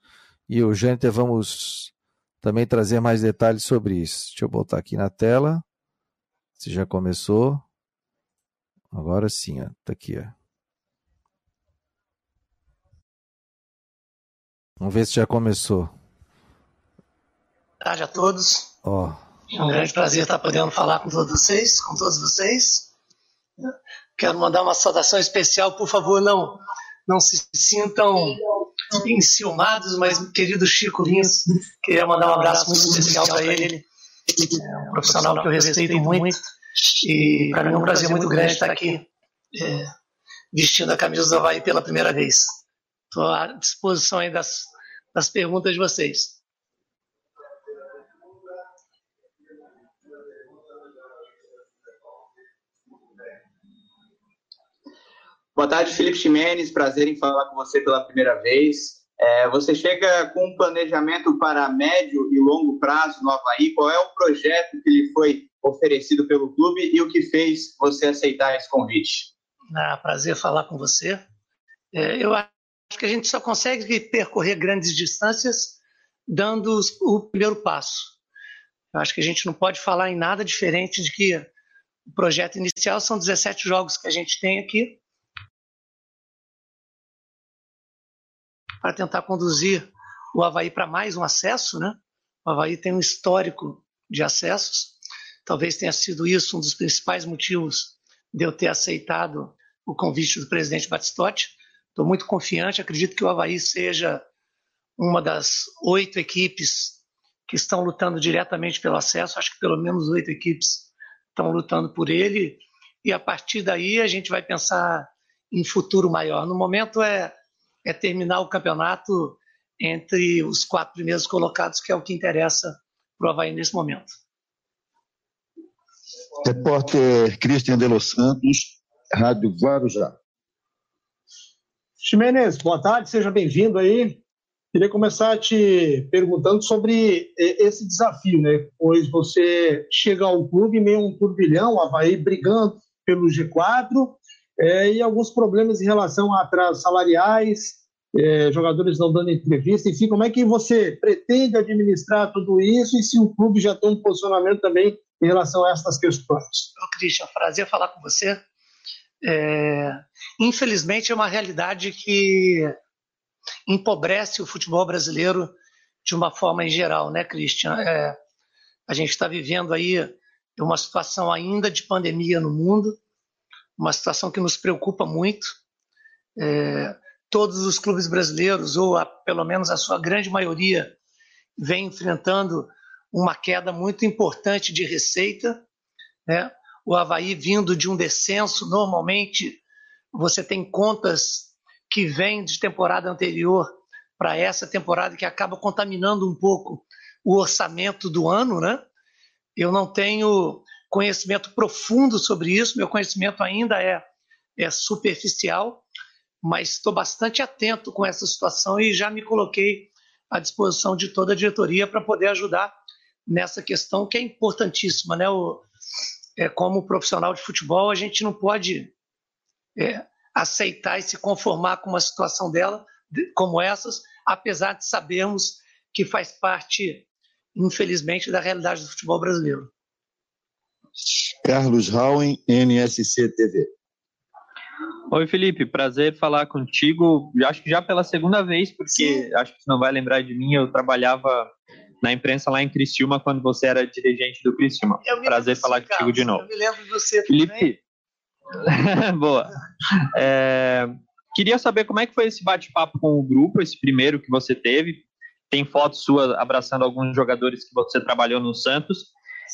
e o Jâniter vamos também trazer mais detalhes sobre isso. Deixa eu botar aqui na tela. Se já começou. Agora sim, ó. Tá aqui, ó. Vamos ver se já começou. Boa tarde a todos. Ó. É um grande prazer estar podendo falar com todos vocês, com todos vocês. Quero mandar uma saudação especial, por favor, não não se sintam enciumados, mas querido Chico Lins, queria mandar um abraço muito especial para ele é um profissional que eu respeito muito. E para mim é um prazer muito grande estar aqui é, vestindo a camisa do Havaí pela primeira vez. Estou à disposição aí das, das perguntas de vocês. Boa tarde, Felipe Ximenes. Prazer em falar com você pela primeira vez. É, você chega com um planejamento para médio e longo prazo no Havaí. Qual é o projeto que lhe foi oferecido pelo clube e o que fez você aceitar esse convite? Ah, prazer falar com você. É, eu acho que a gente só consegue percorrer grandes distâncias dando o primeiro passo. Eu acho que a gente não pode falar em nada diferente de que o projeto inicial são 17 jogos que a gente tem aqui para tentar conduzir o Havaí para mais um acesso. Né? O Havaí tem um histórico de acessos. Talvez tenha sido isso um dos principais motivos de eu ter aceitado o convite do presidente Batistotti. Estou muito confiante, acredito que o Havaí seja uma das oito equipes que estão lutando diretamente pelo acesso. Acho que pelo menos oito equipes estão lutando por ele. E a partir daí a gente vai pensar em futuro maior. No momento é é terminar o campeonato entre os quatro primeiros colocados, que é o que interessa para o Havaí nesse momento. Repórter Cristian de Los Santos, Rádio Guarujá. Ximenes, boa tarde, seja bem-vindo aí. Queria começar te perguntando sobre esse desafio, né? Pois você chega ao clube meio um turbilhão, Havaí brigando pelo G4, é, e alguns problemas em relação a atrasos salariais, é, jogadores não dando entrevista, enfim, como é que você pretende administrar tudo isso e se o clube já tem um posicionamento também em relação a essas questões? Ô, Christian, prazer falar com você. É, infelizmente é uma realidade que empobrece o futebol brasileiro de uma forma em geral, né, Christian? É, a gente está vivendo aí uma situação ainda de pandemia no mundo, uma situação que nos preocupa muito. É, todos os clubes brasileiros, ou a, pelo menos a sua grande maioria, vem enfrentando uma queda muito importante de receita. Né? o Havaí vindo de um descenso, normalmente você tem contas que vêm de temporada anterior para essa temporada que acaba contaminando um pouco o orçamento do ano, né? Eu não tenho conhecimento profundo sobre isso, meu conhecimento ainda é, é superficial, mas estou bastante atento com essa situação e já me coloquei à disposição de toda a diretoria para poder ajudar nessa questão que é importantíssima, né? O, é, como profissional de futebol, a gente não pode é, aceitar e se conformar com uma situação dela, como essas, apesar de sabermos que faz parte, infelizmente, da realidade do futebol brasileiro. Carlos Rauen, NSC TV. Oi, Felipe, prazer falar contigo. Acho que já pela segunda vez, porque acho que você não vai lembrar de mim, eu trabalhava na imprensa lá em Criciúma quando você era dirigente do Criciúma. Prazer falar contigo de novo. Eu me lembro de você Felipe, boa. É, queria saber como é que foi esse bate-papo com o grupo, esse primeiro que você teve. Tem fotos suas abraçando alguns jogadores que você trabalhou no Santos.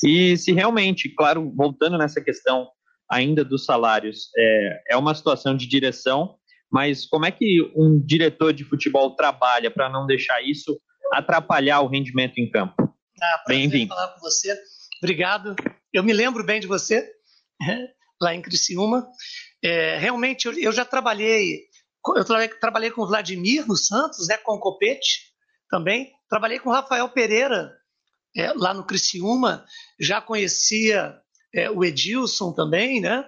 E se realmente, claro, voltando nessa questão ainda dos salários, é, é uma situação de direção, mas como é que um diretor de futebol trabalha para não deixar isso atrapalhar o rendimento em campo? Ah, Bem-vindo. falar com você. Obrigado. Eu me lembro bem de você, lá em Criciúma. É, realmente, eu, eu, já trabalhei, eu trabalhei com o Vladimir no Santos, né, com o Copete também. Trabalhei com o Rafael Pereira é, lá no Criciúma. Já conhecia é, o Edilson também, né?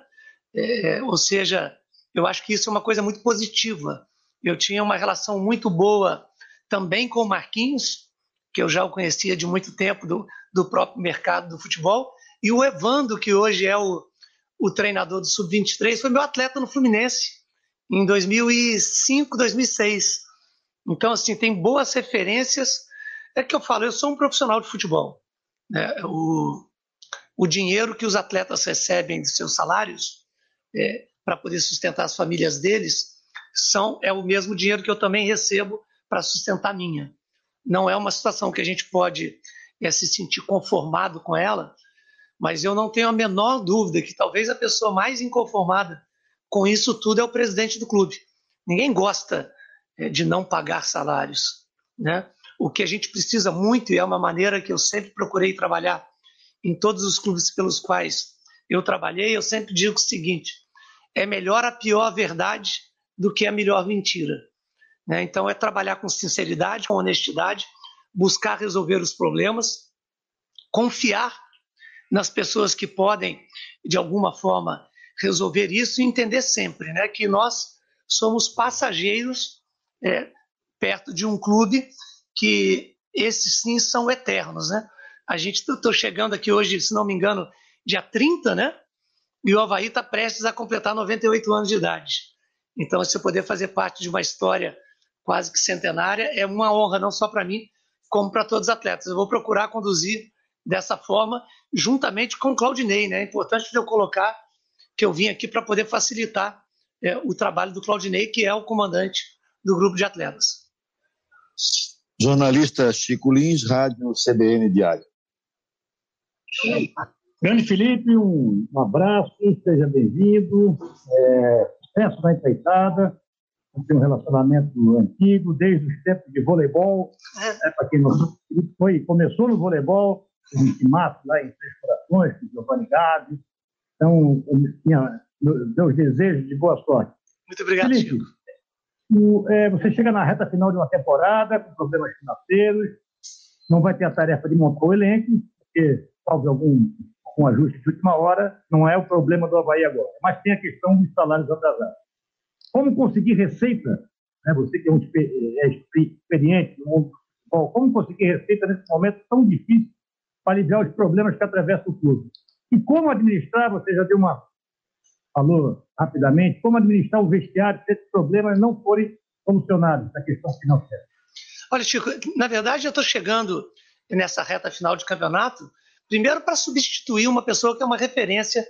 É, ou seja, eu acho que isso é uma coisa muito positiva. Eu tinha uma relação muito boa também com o Marquinhos, que eu já o conhecia de muito tempo do, do próprio mercado do futebol, e o Evando, que hoje é o, o treinador do Sub-23, foi meu atleta no Fluminense em 2005, 2006. Então, assim, tem boas referências. É que eu falo, eu sou um profissional de futebol. Né? O, o dinheiro que os atletas recebem de seus salários é, para poder sustentar as famílias deles são é o mesmo dinheiro que eu também recebo para sustentar a minha. Não é uma situação que a gente pode é, se sentir conformado com ela, mas eu não tenho a menor dúvida que talvez a pessoa mais inconformada com isso tudo é o presidente do clube. Ninguém gosta é, de não pagar salários. Né? O que a gente precisa muito, e é uma maneira que eu sempre procurei trabalhar em todos os clubes pelos quais eu trabalhei, eu sempre digo o seguinte: é melhor a pior verdade do que a melhor mentira. Né? Então, é trabalhar com sinceridade, com honestidade, buscar resolver os problemas, confiar nas pessoas que podem, de alguma forma, resolver isso e entender sempre né, que nós somos passageiros é, perto de um clube que esses sim são eternos. Né? A gente estou chegando aqui hoje, se não me engano, dia 30, né? E o Havaí está prestes a completar 98 anos de idade. Então, eu poder fazer parte de uma história quase que centenária, é uma honra não só para mim, como para todos os atletas. Eu vou procurar conduzir dessa forma, juntamente com o Claudinei. Né? É importante eu colocar que eu vim aqui para poder facilitar é, o trabalho do Claudinei, que é o comandante do grupo de atletas. Jornalista Chico Lins, Rádio CBN Diário. Grande Felipe, um, abraço, seja bem-vindo. É, sucesso na empreitada tem um relacionamento antigo, desde os tempos de voleibol. É. Para quem não foi, começou no voleibol, em Mato, lá em Três Corações, com Giovanni Gabi. Então, tinha meus desejos de boa sorte. Muito obrigado, Felipe, Chico. O, é, você chega na reta final de uma temporada, com problemas financeiros, não vai ter a tarefa de montar o elenco, porque salve algum, algum ajuste de última hora, não é o problema do Havaí agora. Mas tem a questão dos salários atrasados. Como conseguir receita? Né? Você que é, um, é experiente no mundo do futebol, como conseguir receita nesse momento tão difícil para aliviar os problemas que atravessam o clube? E como administrar, você já deu uma. falou rapidamente, como administrar o vestiário se esses problemas não forem solucionados, essa questão financeira? Olha, Chico, na verdade eu estou chegando nessa reta final de campeonato, primeiro para substituir uma pessoa que é uma referência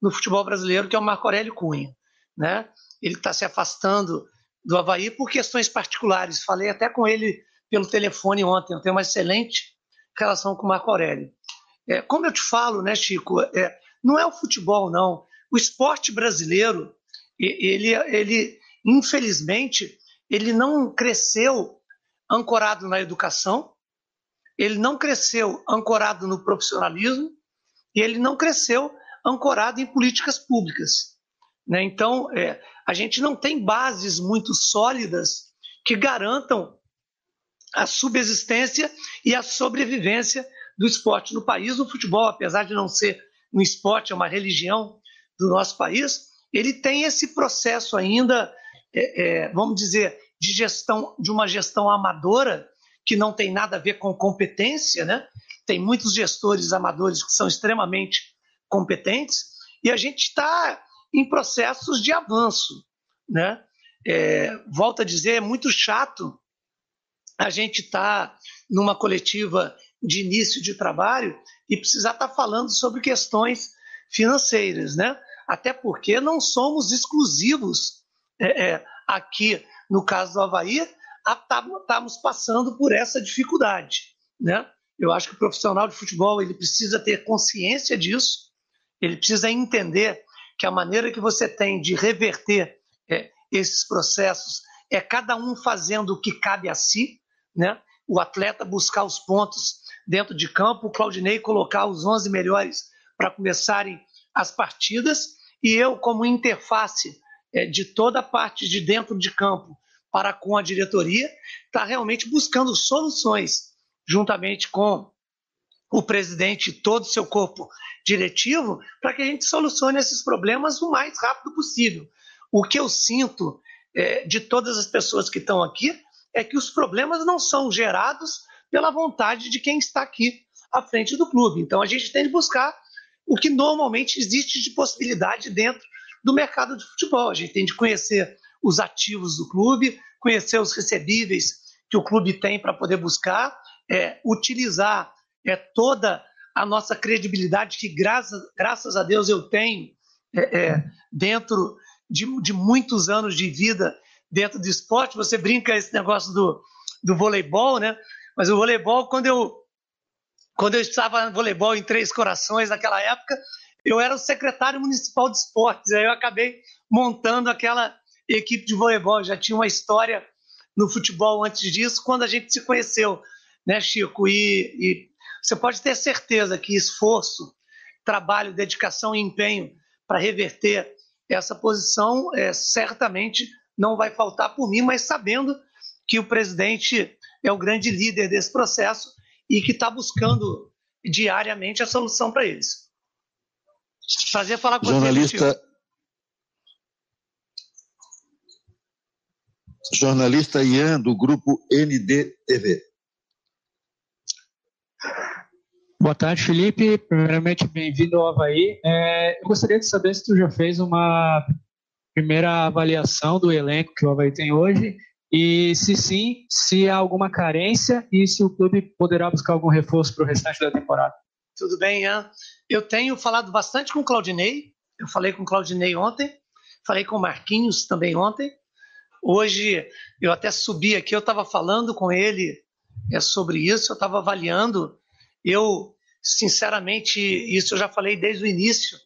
no futebol brasileiro, que é o Marco Aurélio Cunha. Né? ele está se afastando do Havaí por questões particulares. Falei até com ele pelo telefone ontem. Eu tenho uma excelente relação com o Marco Aurélio. É, como eu te falo, né, Chico, é, Não é o futebol, não. O esporte brasileiro, ele, ele infelizmente, ele não cresceu ancorado na educação, ele não cresceu ancorado no profissionalismo e ele não cresceu ancorado em políticas públicas. Né? Então, é, a gente não tem bases muito sólidas que garantam a subsistência e a sobrevivência do esporte no país. O futebol, apesar de não ser um esporte, é uma religião do nosso país, ele tem esse processo ainda, é, é, vamos dizer, de gestão, de uma gestão amadora, que não tem nada a ver com competência, né? Tem muitos gestores amadores que são extremamente competentes, e a gente está em processos de avanço, né? É, volto a dizer, é muito chato a gente estar tá numa coletiva de início de trabalho e precisar estar tá falando sobre questões financeiras, né? Até porque não somos exclusivos é, é, aqui no caso do Havaí, estamos passando por essa dificuldade, né? Eu acho que o profissional de futebol ele precisa ter consciência disso, ele precisa entender que a maneira que você tem de reverter é, esses processos é cada um fazendo o que cabe a si, né? O atleta buscar os pontos dentro de campo, o Claudinei colocar os 11 melhores para começarem as partidas e eu como interface é, de toda a parte de dentro de campo para com a diretoria, está realmente buscando soluções juntamente com o presidente e todo o seu corpo diretivo para que a gente solucione esses problemas o mais rápido possível. O que eu sinto é, de todas as pessoas que estão aqui é que os problemas não são gerados pela vontade de quem está aqui à frente do clube. Então a gente tem de buscar o que normalmente existe de possibilidade dentro do mercado de futebol. A gente tem de conhecer os ativos do clube, conhecer os recebíveis que o clube tem para poder buscar, é, utilizar é, toda a nossa credibilidade, que graças, graças a Deus eu tenho é, é, dentro de, de muitos anos de vida dentro do esporte. Você brinca esse negócio do, do voleibol, né? Mas o voleibol, quando eu, quando eu estava no voleibol em Três Corações, naquela época, eu era o secretário municipal de esportes. Aí eu acabei montando aquela equipe de voleibol. Já tinha uma história no futebol antes disso, quando a gente se conheceu, né, Chico? E, e você pode ter certeza que esforço, trabalho, dedicação e empenho para reverter essa posição é, certamente não vai faltar por mim, mas sabendo que o presidente é o grande líder desse processo e que está buscando diariamente a solução para eles. Prazer falar com Jornalista... você. Jornalista Ian, do grupo NDTV. Boa tarde, Felipe. Primeiramente, bem-vindo ao Havaí. É, eu gostaria de saber se tu já fez uma primeira avaliação do elenco que o Havaí tem hoje e, se sim, se há alguma carência e se o clube poderá buscar algum reforço para o restante da temporada. Tudo bem, Ian. Eu tenho falado bastante com o Claudinei. Eu falei com o Claudinei ontem, falei com o Marquinhos também ontem. Hoje eu até subi aqui, eu estava falando com ele é, sobre isso, eu estava avaliando eu, sinceramente, isso eu já falei desde o início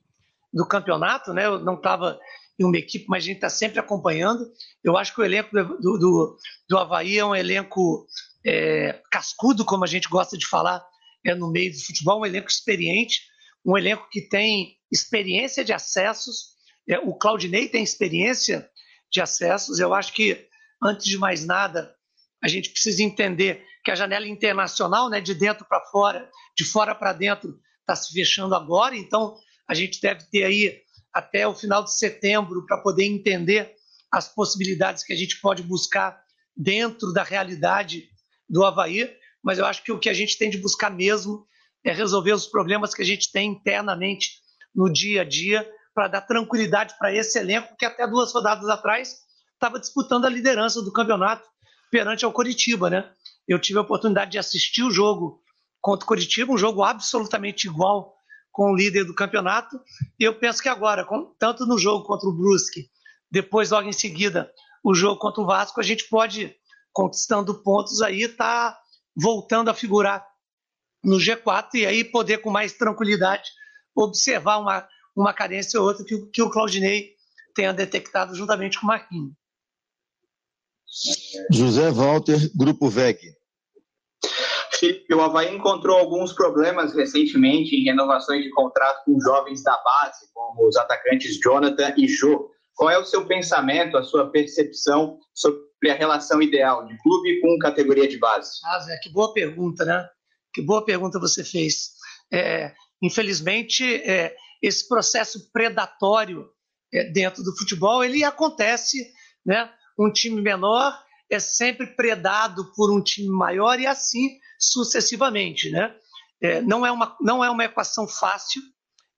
do campeonato, né? Eu não estava em uma equipe, mas a gente está sempre acompanhando. Eu acho que o elenco do, do, do Havaí é um elenco é, cascudo, como a gente gosta de falar é, no meio do futebol, um elenco experiente, um elenco que tem experiência de acessos. É, o Claudinei tem experiência de acessos. Eu acho que, antes de mais nada, a gente precisa entender que a janela internacional, né, de dentro para fora, de fora para dentro, está se fechando agora. Então, a gente deve ter aí até o final de setembro para poder entender as possibilidades que a gente pode buscar dentro da realidade do Havaí. Mas eu acho que o que a gente tem de buscar mesmo é resolver os problemas que a gente tem internamente no dia a dia para dar tranquilidade para esse elenco que até duas rodadas atrás estava disputando a liderança do campeonato perante ao Coritiba, né? eu tive a oportunidade de assistir o jogo contra o Curitiba, um jogo absolutamente igual com o líder do campeonato. E eu penso que agora, tanto no jogo contra o Brusque, depois logo em seguida o jogo contra o Vasco, a gente pode, conquistando pontos aí, tá voltando a figurar no G4 e aí poder com mais tranquilidade observar uma, uma carência ou outra que, que o Claudinei tenha detectado juntamente com o Marquinhos. José Walter, Grupo VEG. Felipe, o Havaí encontrou alguns problemas recentemente em renovações de contrato com jovens da base, como os atacantes Jonathan e Jô. Qual é o seu pensamento, a sua percepção sobre a relação ideal de clube com categoria de base? Ah, Zé, que boa pergunta, né? Que boa pergunta você fez. É, infelizmente, é, esse processo predatório é, dentro do futebol, ele acontece, né? Um time menor é sempre predado por um time maior e assim sucessivamente, né? É, não, é uma, não é uma equação fácil.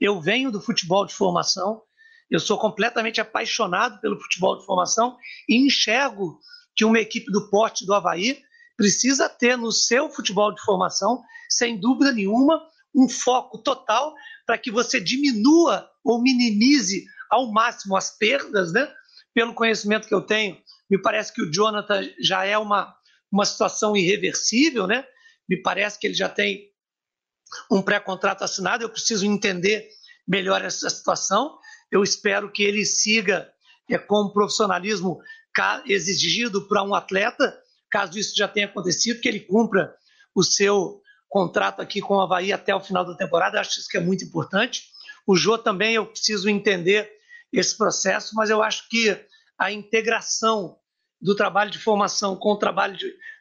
Eu venho do futebol de formação, eu sou completamente apaixonado pelo futebol de formação e enxergo que uma equipe do porte do Havaí precisa ter no seu futebol de formação, sem dúvida nenhuma, um foco total para que você diminua ou minimize ao máximo as perdas, né? Pelo conhecimento que eu tenho, me parece que o Jonathan já é uma, uma situação irreversível, né? Me parece que ele já tem um pré-contrato assinado. Eu preciso entender melhor essa situação. Eu espero que ele siga é, com o profissionalismo exigido para um atleta, caso isso já tenha acontecido, que ele cumpra o seu contrato aqui com o Havaí até o final da temporada. Acho isso que é muito importante. O Jô também eu preciso entender esse processo, mas eu acho que a integração do trabalho de formação com o trabalho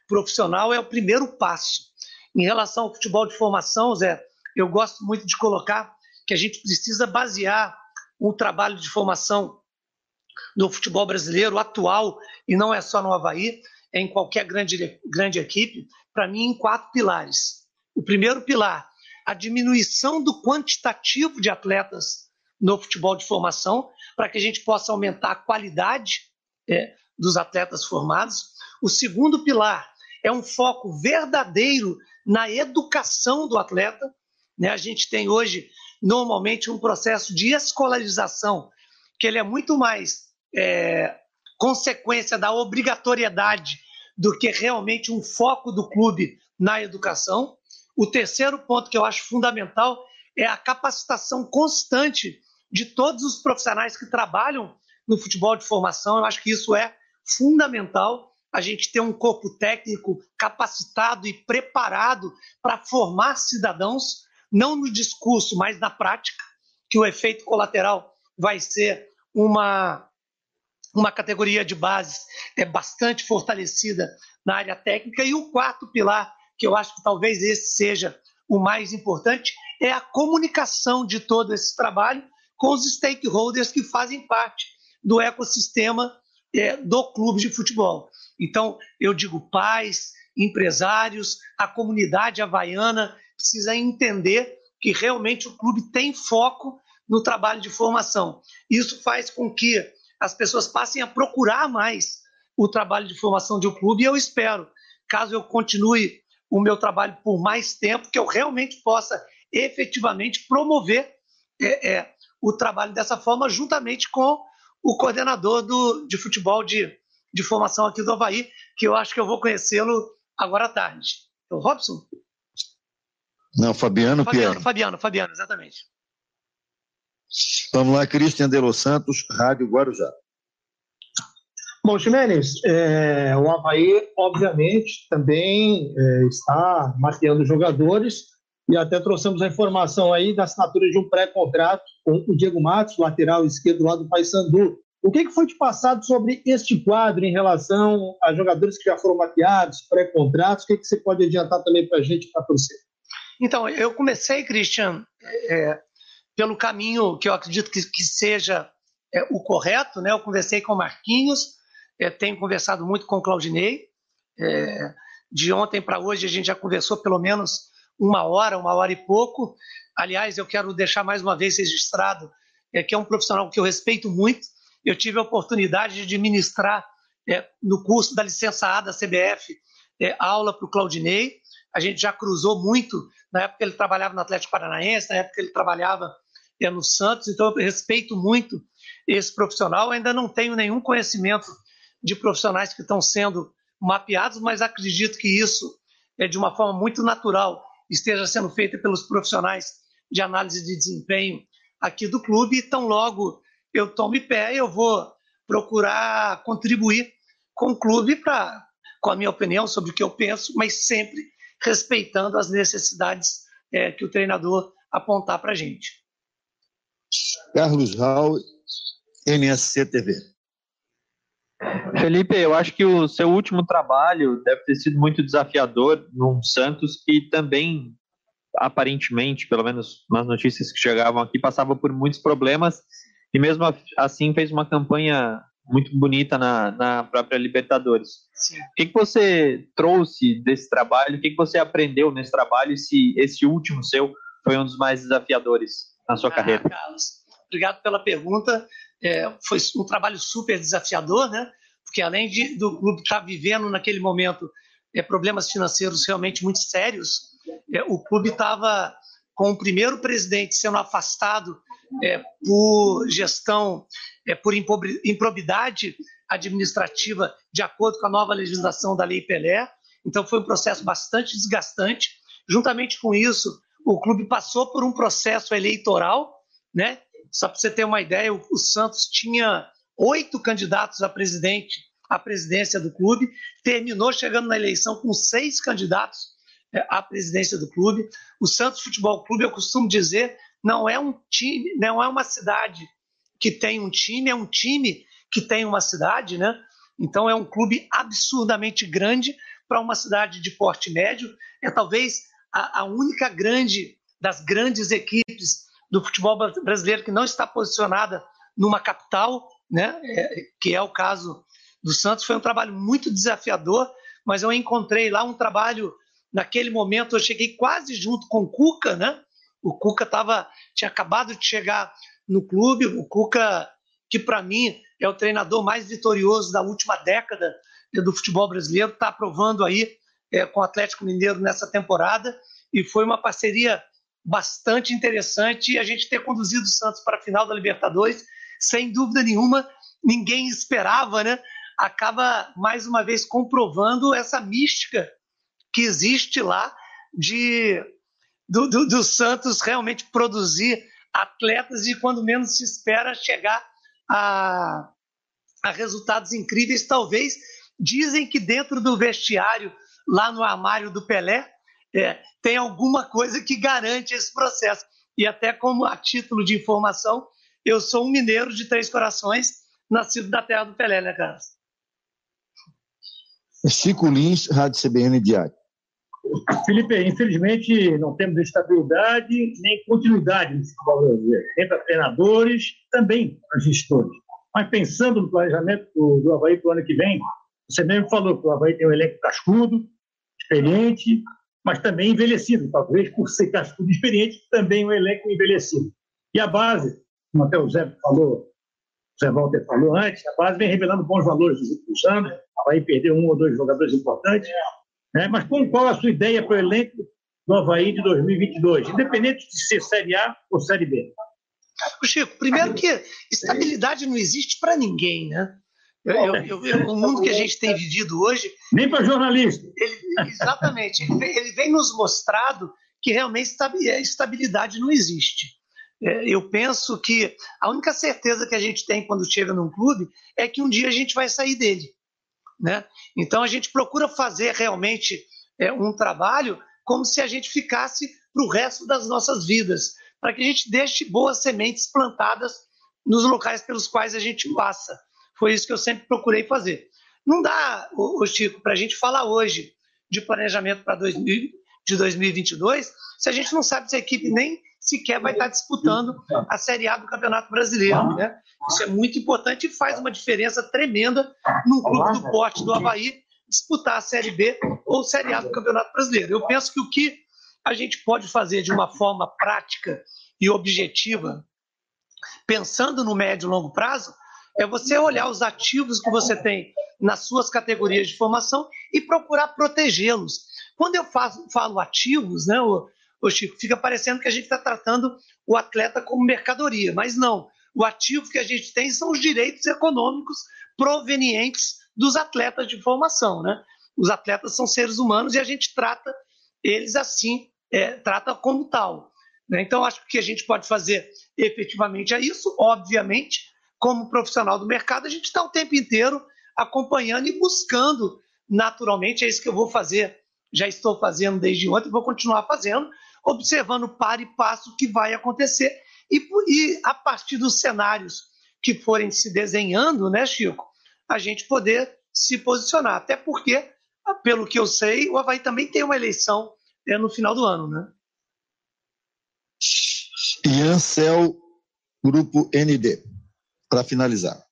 profissional é o primeiro passo. Em relação ao futebol de formação, Zé, eu gosto muito de colocar que a gente precisa basear o trabalho de formação no futebol brasileiro atual, e não é só no Havaí, é em qualquer grande, grande equipe, para mim, em quatro pilares. O primeiro pilar, a diminuição do quantitativo de atletas no futebol de formação, para que a gente possa aumentar a qualidade é, dos atletas formados. O segundo pilar é um foco verdadeiro na educação do atleta. Né? A gente tem hoje, normalmente, um processo de escolarização, que ele é muito mais é, consequência da obrigatoriedade do que realmente um foco do clube na educação. O terceiro ponto que eu acho fundamental é a capacitação constante de todos os profissionais que trabalham no futebol de formação. Eu acho que isso é fundamental a gente ter um corpo técnico capacitado e preparado para formar cidadãos, não no discurso, mas na prática, que o efeito colateral vai ser uma, uma categoria de base é bastante fortalecida na área técnica. E o quarto pilar, que eu acho que talvez esse seja o mais importante, é a comunicação de todo esse trabalho com os stakeholders que fazem parte do ecossistema é, do clube de futebol. Então, eu digo pais, empresários, a comunidade havaiana precisa entender que realmente o clube tem foco no trabalho de formação. Isso faz com que as pessoas passem a procurar mais o trabalho de formação de um clube e eu espero, caso eu continue o meu trabalho por mais tempo, que eu realmente possa efetivamente promover é, é, o trabalho dessa forma, juntamente com o coordenador do, de futebol de, de formação aqui do Havaí, que eu acho que eu vou conhecê-lo agora à tarde. É o Robson? Não, Fabiano, Fabiano Pierre. Fabiano, Fabiano, exatamente. Vamos lá, Cristian de Los Santos, Rádio Guarujá. Bom, Ximenes, é, o Havaí, obviamente, também é, está mapeando jogadores e até trouxemos a informação aí da assinatura de um pré-contrato com o Diego Matos, lateral esquerdo lá do Paysandu. O que, que foi te passado sobre este quadro em relação a jogadores que já foram mapeados, pré-contratos? O que, que você pode adiantar também para a gente, para torcer? Então, eu comecei, Christian, é, pelo caminho que eu acredito que, que seja é, o correto, né? Eu conversei com o Marquinhos, é, tenho conversado muito com o Claudinei. É, de ontem para hoje a gente já conversou pelo menos uma hora, uma hora e pouco. Aliás, eu quero deixar mais uma vez registrado é, que é um profissional que eu respeito muito. Eu tive a oportunidade de ministrar é, no curso da licença A da CBF é, aula para o Claudinei. A gente já cruzou muito na época que ele trabalhava no Atlético Paranaense, na época que ele trabalhava é, no Santos. Então, eu respeito muito esse profissional. ainda não tenho nenhum conhecimento de profissionais que estão sendo mapeados, mas acredito que isso é de uma forma muito natural esteja sendo feita pelos profissionais de análise de desempenho aqui do clube, e tão logo eu tome pé, eu vou procurar contribuir com o clube para com a minha opinião sobre o que eu penso, mas sempre respeitando as necessidades é, que o treinador apontar para a gente. Carlos Raul, NSC TV. Felipe, eu acho que o seu último trabalho deve ter sido muito desafiador num Santos que também, aparentemente, pelo menos nas notícias que chegavam aqui, passava por muitos problemas e mesmo assim fez uma campanha muito bonita na, na própria Libertadores. Sim. O que, que você trouxe desse trabalho? O que, que você aprendeu nesse trabalho? E se esse último seu foi um dos mais desafiadores na sua ah, carreira? Carlos, obrigado pela pergunta. É, foi um trabalho super desafiador, né? Porque além de, do clube estar vivendo naquele momento é, problemas financeiros realmente muito sérios, é, o clube estava com o primeiro presidente sendo afastado é, por gestão, é, por improbidade administrativa, de acordo com a nova legislação da Lei Pelé. Então foi um processo bastante desgastante. Juntamente com isso, o clube passou por um processo eleitoral, né? Só para você ter uma ideia, o, o Santos tinha oito candidatos a presidente, à presidência do clube, terminou chegando na eleição com seis candidatos é, à presidência do clube. O Santos Futebol Clube, eu costumo dizer, não é um time, não é uma cidade que tem um time, é um time que tem uma cidade, né? Então é um clube absurdamente grande para uma cidade de porte médio. É talvez a, a, única grande das grandes equipes do futebol brasileiro que não está posicionada numa capital, né? É, que é o caso do Santos. Foi um trabalho muito desafiador, mas eu encontrei lá um trabalho. Naquele momento eu cheguei quase junto com o Cuca, né? O Cuca tava, tinha acabado de chegar no clube. O Cuca, que para mim é o treinador mais vitorioso da última década do futebol brasileiro, está aprovando aí é, com o Atlético Mineiro nessa temporada. E foi uma parceria bastante interessante. A gente ter conduzido o Santos para a final da Libertadores, sem dúvida nenhuma, ninguém esperava, né? Acaba mais uma vez comprovando essa mística que existe lá de do, do, do Santos realmente produzir atletas e, quando menos se espera, chegar a, a resultados incríveis. Talvez dizem que dentro do vestiário, lá no armário do Pelé, é, tem alguma coisa que garante esse processo. E até como a título de informação, eu sou um mineiro de Três Corações, nascido da terra do Pelé, né, Carlos? Chico Lins, Rádio CBN Diário. Felipe, infelizmente não temos estabilidade nem continuidade nesse futebol brasileiro, nem para treinadores, também para gestores. Mas pensando no planejamento do, do Havaí para o ano que vem, você mesmo falou que o Havaí tem um elenco cascudo, experiente, mas também envelhecido, talvez por ser cascudo e experiente, também um elenco envelhecido. E a base, como até o Zé falou, o Zé Walter falou antes, a base vem revelando bons valores nos últimos anos, Havaí perdeu um ou dois jogadores importantes, né? Mas com qual a sua ideia para o elenco do Havaí de 2022, independente de ser Série A ou Série B? Chico, primeiro que estabilidade não existe para ninguém, né? Eu, eu, eu, o mundo que a gente tem vivido hoje. Nem para jornalista. Ele, exatamente. Ele vem, ele vem, nos mostrado que realmente estabilidade não existe. É, eu penso que a única certeza que a gente tem quando chega num clube é que um dia a gente vai sair dele. Né? Então a gente procura fazer realmente é, um trabalho como se a gente ficasse para o resto das nossas vidas, para que a gente deixe boas sementes plantadas nos locais pelos quais a gente passa. Foi isso que eu sempre procurei fazer. Não dá, ô, Chico, para a gente falar hoje de planejamento para 2000, de 2022 se a gente não sabe se a equipe nem sequer vai estar disputando a Série A do Campeonato Brasileiro. Né? Isso é muito importante e faz uma diferença tremenda num clube do porte do Havaí disputar a Série B ou Série A do Campeonato Brasileiro. Eu penso que o que a gente pode fazer de uma forma prática e objetiva, pensando no médio e longo prazo, é você olhar os ativos que você tem nas suas categorias de formação e procurar protegê-los. Quando eu faço, falo ativos, né, ô Chico, fica parecendo que a gente está tratando o atleta como mercadoria, mas não. O ativo que a gente tem são os direitos econômicos provenientes dos atletas de formação, né? Os atletas são seres humanos e a gente trata eles assim, é, trata como tal. Né? Então, acho que o que a gente pode fazer efetivamente é isso. Obviamente, como profissional do mercado, a gente está o tempo inteiro acompanhando e buscando naturalmente. É isso que eu vou fazer, já estou fazendo desde ontem, vou continuar fazendo, observando para e passo o que vai acontecer. E, e a partir dos cenários que forem se desenhando, né, Chico, a gente poder se posicionar. Até porque, pelo que eu sei, o Havaí também tem uma eleição é, no final do ano, né? Ian Cel, Grupo ND, para finalizar.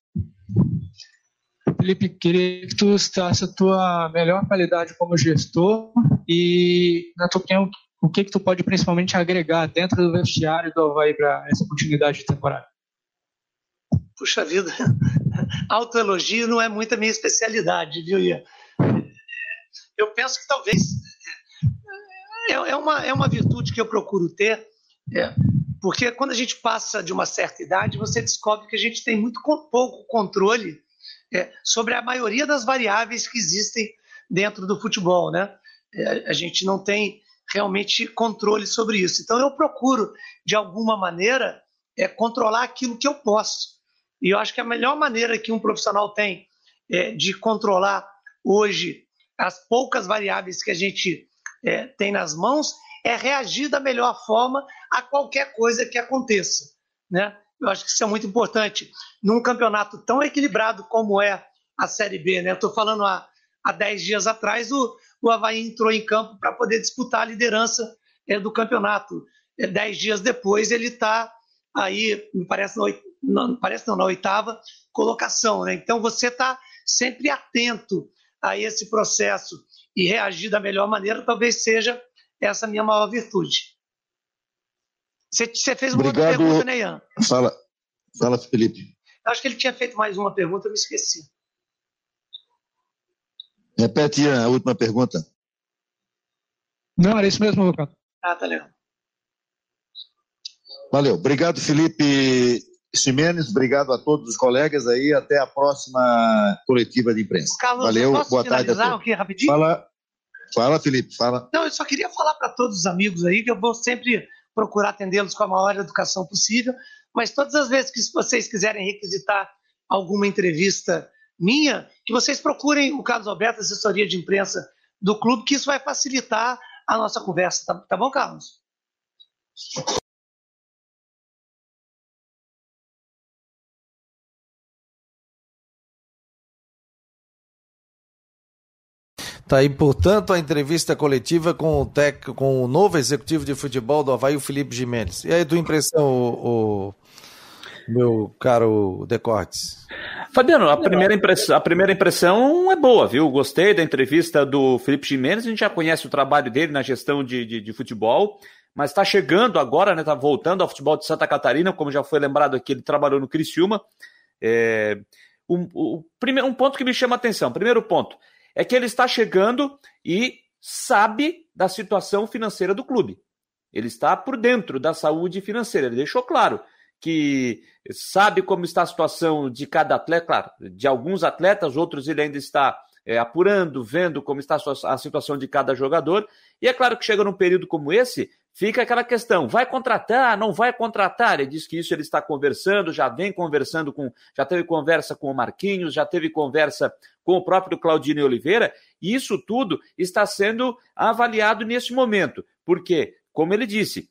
Felipe, queria que tu citasse a tua melhor qualidade como gestor e, na tua opinião, o que que tu pode principalmente agregar dentro do vestiário do Havaí para essa continuidade de temporada? Puxa vida, autoelogio não é muito a minha especialidade, viu, Ian? Eu penso que talvez é, é uma, é uma virtude que eu procuro ter, é, porque quando a gente passa de uma certa idade, você descobre que a gente tem muito pouco controle é, sobre a maioria das variáveis que existem dentro do futebol, né? É, a gente não tem realmente controle sobre isso. Então eu procuro, de alguma maneira, é, controlar aquilo que eu posso. E eu acho que a melhor maneira que um profissional tem é, de controlar hoje as poucas variáveis que a gente é, tem nas mãos é reagir da melhor forma a qualquer coisa que aconteça. Né? Eu acho que isso é muito importante. Num campeonato tão equilibrado como é a Série B, né? Estou falando há, há 10 dias atrás, o, o Havaí entrou em campo para poder disputar a liderança é, do campeonato. É, dez dias depois, ele está aí, me parece, na, não, parece não, na oitava colocação. Né? Então, você está sempre atento a esse processo e reagir da melhor maneira, talvez seja essa minha maior virtude. Você, você fez uma Obrigado. outra pergunta, né, Ian? Fala, fala, Felipe. Acho que ele tinha feito mais uma pergunta, eu me esqueci. Repete, Ian, a última pergunta. Não, era isso mesmo, Lucas. Ah, tá legal. Valeu. Obrigado, Felipe Ximenes. Obrigado a todos os colegas aí. Até a próxima coletiva de imprensa. Carlos, Valeu. posso Boa tarde a todos. aqui rapidinho? Fala, fala, Felipe. Fala. Não, eu só queria falar para todos os amigos aí que eu vou sempre procurar atendê-los com a maior educação possível, mas todas as vezes que vocês quiserem requisitar alguma entrevista minha, que vocês procurem o Carlos Alberto, assessoria de imprensa do clube, que isso vai facilitar a nossa conversa. Tá, tá bom, Carlos? Tá aí, portanto, a entrevista coletiva com o, tec, com o novo executivo de futebol do Havaí, o Felipe Jimenez. E aí, tua impressão, o, o meu caro Decortes? Fabiano, a primeira, impressão, a primeira impressão é boa, viu? Gostei da entrevista do Felipe Jimenez, a gente já conhece o trabalho dele na gestão de, de, de futebol, mas está chegando agora, né? Está voltando ao futebol de Santa Catarina, como já foi lembrado aqui, ele trabalhou no Criciúma. É, um, um, um ponto que me chama a atenção, primeiro ponto, é que ele está chegando e sabe da situação financeira do clube. Ele está por dentro da saúde financeira. Ele deixou claro que sabe como está a situação de cada atleta, claro, de alguns atletas, outros ele ainda está é, apurando, vendo como está a situação de cada jogador. E é claro que chega num período como esse, fica aquela questão: vai contratar, não vai contratar? Ele diz que isso ele está conversando, já vem conversando com, já teve conversa com o Marquinhos, já teve conversa com o próprio Claudinho Oliveira, e isso tudo está sendo avaliado nesse momento. Porque, como ele disse,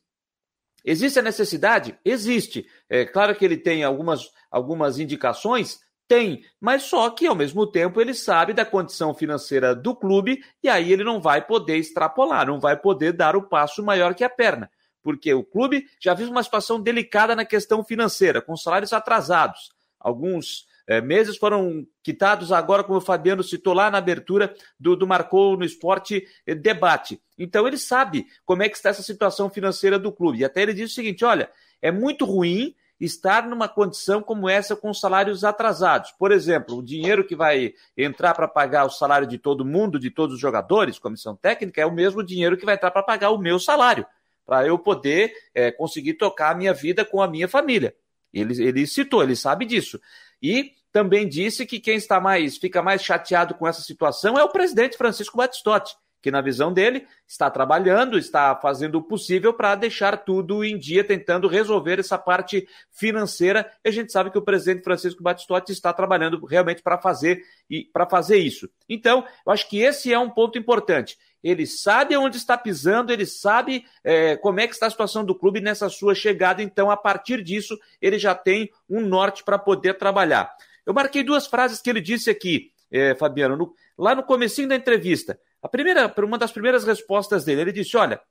existe a necessidade? Existe. É claro que ele tem algumas, algumas indicações, tem, mas só que ao mesmo tempo ele sabe da condição financeira do clube e aí ele não vai poder extrapolar, não vai poder dar o passo maior que a perna, porque o clube já vive uma situação delicada na questão financeira, com salários atrasados. Alguns é, meses foram quitados agora, como o Fabiano citou lá na abertura do, do Marcou no Esporte eh, debate. Então ele sabe como é que está essa situação financeira do clube. E até ele diz o seguinte: olha, é muito ruim estar numa condição como essa com salários atrasados. Por exemplo, o dinheiro que vai entrar para pagar o salário de todo mundo, de todos os jogadores, comissão técnica, é o mesmo dinheiro que vai entrar para pagar o meu salário, para eu poder é, conseguir tocar a minha vida com a minha família. Ele, ele citou, ele sabe disso. E também disse que quem está mais, fica mais chateado com essa situação é o presidente Francisco Batistotti, que na visão dele está trabalhando, está fazendo o possível para deixar tudo em dia, tentando resolver essa parte financeira. E a gente sabe que o presidente Francisco Batistotti está trabalhando realmente para fazer e para fazer isso. Então, eu acho que esse é um ponto importante. Ele sabe onde está pisando, ele sabe é, como é que está a situação do clube nessa sua chegada. Então, a partir disso, ele já tem um norte para poder trabalhar. Eu marquei duas frases que ele disse aqui, é, Fabiano, no, lá no comecinho da entrevista. A primeira, uma das primeiras respostas dele, ele disse: olha,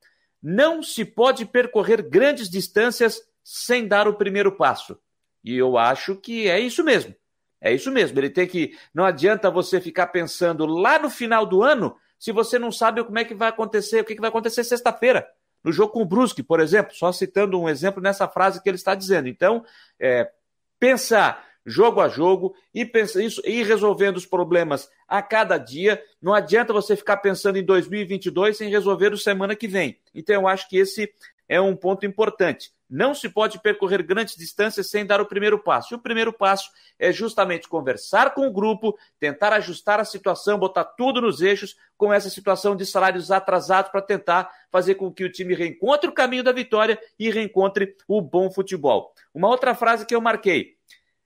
não se pode percorrer grandes distâncias sem dar o primeiro passo. E eu acho que é isso mesmo. É isso mesmo. Ele tem que. Não adianta você ficar pensando lá no final do ano se você não sabe como é que vai acontecer, o que, vai acontecer sexta-feira. No jogo com o Brusque, por exemplo, só citando um exemplo nessa frase que ele está dizendo. Então, é, pensar jogo a jogo, e pensa isso, ir resolvendo os problemas a cada dia. Não adianta você ficar pensando em 2022 sem resolver o semana que vem. Então, eu acho que esse é um ponto importante. Não se pode percorrer grandes distâncias sem dar o primeiro passo. E o primeiro passo é justamente conversar com o grupo, tentar ajustar a situação, botar tudo nos eixos com essa situação de salários atrasados para tentar fazer com que o time reencontre o caminho da vitória e reencontre o bom futebol. Uma outra frase que eu marquei.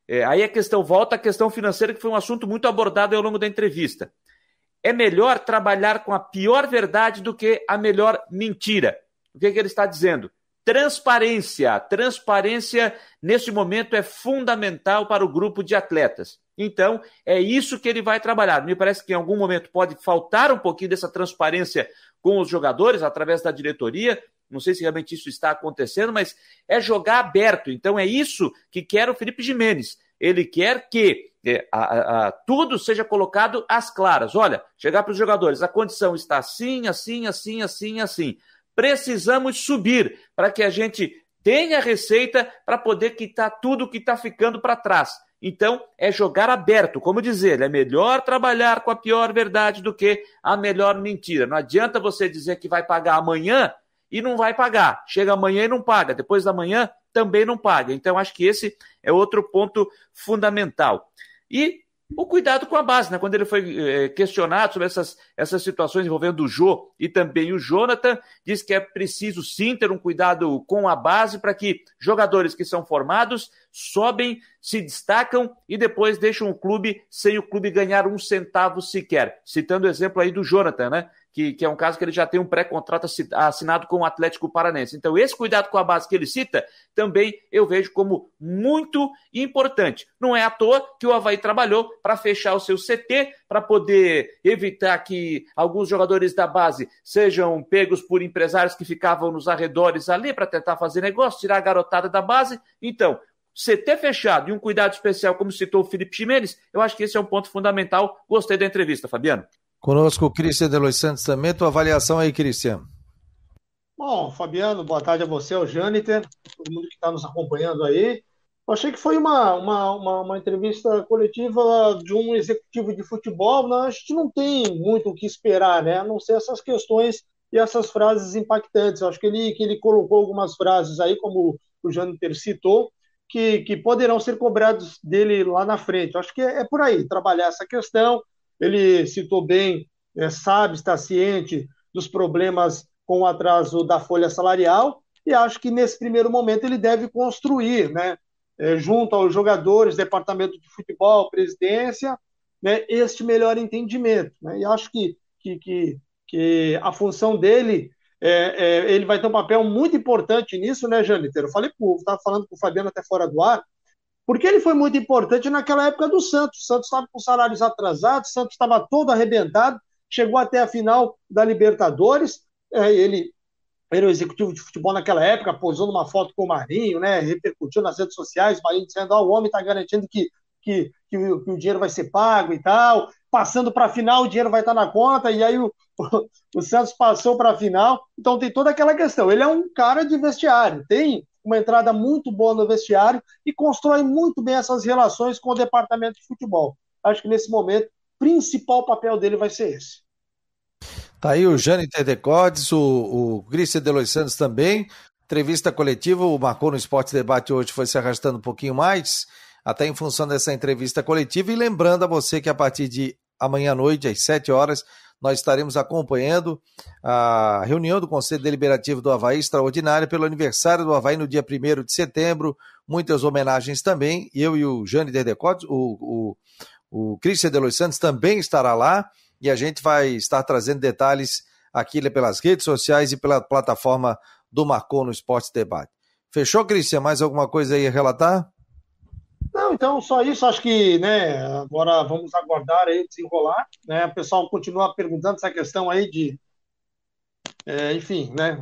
É, aí a questão volta à questão financeira, que foi um assunto muito abordado ao longo da entrevista. É melhor trabalhar com a pior verdade do que a melhor mentira. O que, que ele está dizendo? Transparência. Transparência, nesse momento, é fundamental para o grupo de atletas. Então, é isso que ele vai trabalhar. Me parece que em algum momento pode faltar um pouquinho dessa transparência com os jogadores, através da diretoria, não sei se realmente isso está acontecendo, mas é jogar aberto. Então é isso que quer o Felipe Jimenez. Ele quer que é, a, a, tudo seja colocado às claras. Olha, chegar para os jogadores, a condição está assim, assim, assim, assim, assim. Precisamos subir para que a gente tenha receita para poder quitar tudo que está ficando para trás. Então, é jogar aberto. Como dizer, é melhor trabalhar com a pior verdade do que a melhor mentira. Não adianta você dizer que vai pagar amanhã e não vai pagar. Chega amanhã e não paga, depois da manhã também não paga. Então, acho que esse é outro ponto fundamental. E o cuidado com a base, né? Quando ele foi é, questionado sobre essas, essas situações envolvendo o Jô e também o Jonathan, diz que é preciso sim ter um cuidado com a base para que jogadores que são formados sobem, se destacam e depois deixam o clube sem o clube ganhar um centavo sequer. Citando o exemplo aí do Jonathan, né? Que, que é um caso que ele já tem um pré-contrato assinado com o Atlético Paranense. Então, esse cuidado com a base que ele cita, também eu vejo como muito importante. Não é à toa que o Havaí trabalhou para fechar o seu CT, para poder evitar que alguns jogadores da base sejam pegos por empresários que ficavam nos arredores ali para tentar fazer negócio, tirar a garotada da base. Então, CT fechado e um cuidado especial, como citou o Felipe Ximenes, eu acho que esse é um ponto fundamental. Gostei da entrevista, Fabiano. Conosco o Cristian de Los Santos também. Tua avaliação aí, Cristian. Bom, Fabiano, boa tarde a você, ao Jâniter, todo mundo que está nos acompanhando aí. Eu achei que foi uma, uma, uma, uma, entrevista coletiva de um executivo de futebol. Né? A gente não tem muito o que esperar, né? A não ser essas questões e essas frases impactantes. Eu acho que ele, que ele colocou algumas frases aí, como o Jâniter citou, que, que poderão ser cobrados dele lá na frente. Eu acho que é, é por aí, trabalhar essa questão, ele citou bem, é, sabe, está ciente dos problemas com o atraso da folha salarial e acho que nesse primeiro momento ele deve construir, né, é, junto aos jogadores, departamento de futebol, presidência, né, este melhor entendimento. Né, e acho que, que, que, que a função dele, é, é, ele vai ter um papel muito importante nisso, né, Jâniter? Eu falei, estava falando com o Fabiano até fora do ar, porque ele foi muito importante naquela época do Santos. O Santos estava com salários atrasados, o Santos estava todo arrebentado, chegou até a final da Libertadores. É, ele era o executivo de futebol naquela época, posou numa foto com o Marinho, né, repercutiu nas redes sociais, Marinho dizendo, oh, o homem está garantindo que, que, que, o, que, o, dinheiro vai ser pago e tal, passando para a final, o dinheiro vai estar tá na conta, e aí o, o Santos passou para a final, então tem toda aquela questão. Ele é um cara de vestiário, tem uma entrada muito boa no vestiário e constrói muito bem essas relações com o departamento de futebol. Acho que nesse momento, o principal papel dele vai ser esse. Tá aí o Jânio Tedecodes, o, o Cristian de Los Santos também. Entrevista coletiva, o Marcou no Esporte Debate hoje foi se arrastando um pouquinho mais, até em função dessa entrevista coletiva. E lembrando a você que a partir de amanhã à noite, às 7 horas, nós estaremos acompanhando a reunião do Conselho Deliberativo do Havaí extraordinária pelo aniversário do Havaí no dia 1 de setembro. Muitas homenagens também. Eu e o Jane Derdecotes, o, o, o Christian Delois Santos também estará lá e a gente vai estar trazendo detalhes aqui pelas redes sociais e pela plataforma do Marcou no Esporte Debate. Fechou, Cristian? Mais alguma coisa aí a relatar? Não, então só isso, acho que, né, agora vamos aguardar aí desenrolar, né, o pessoal continua perguntando essa questão aí de, é, enfim, né,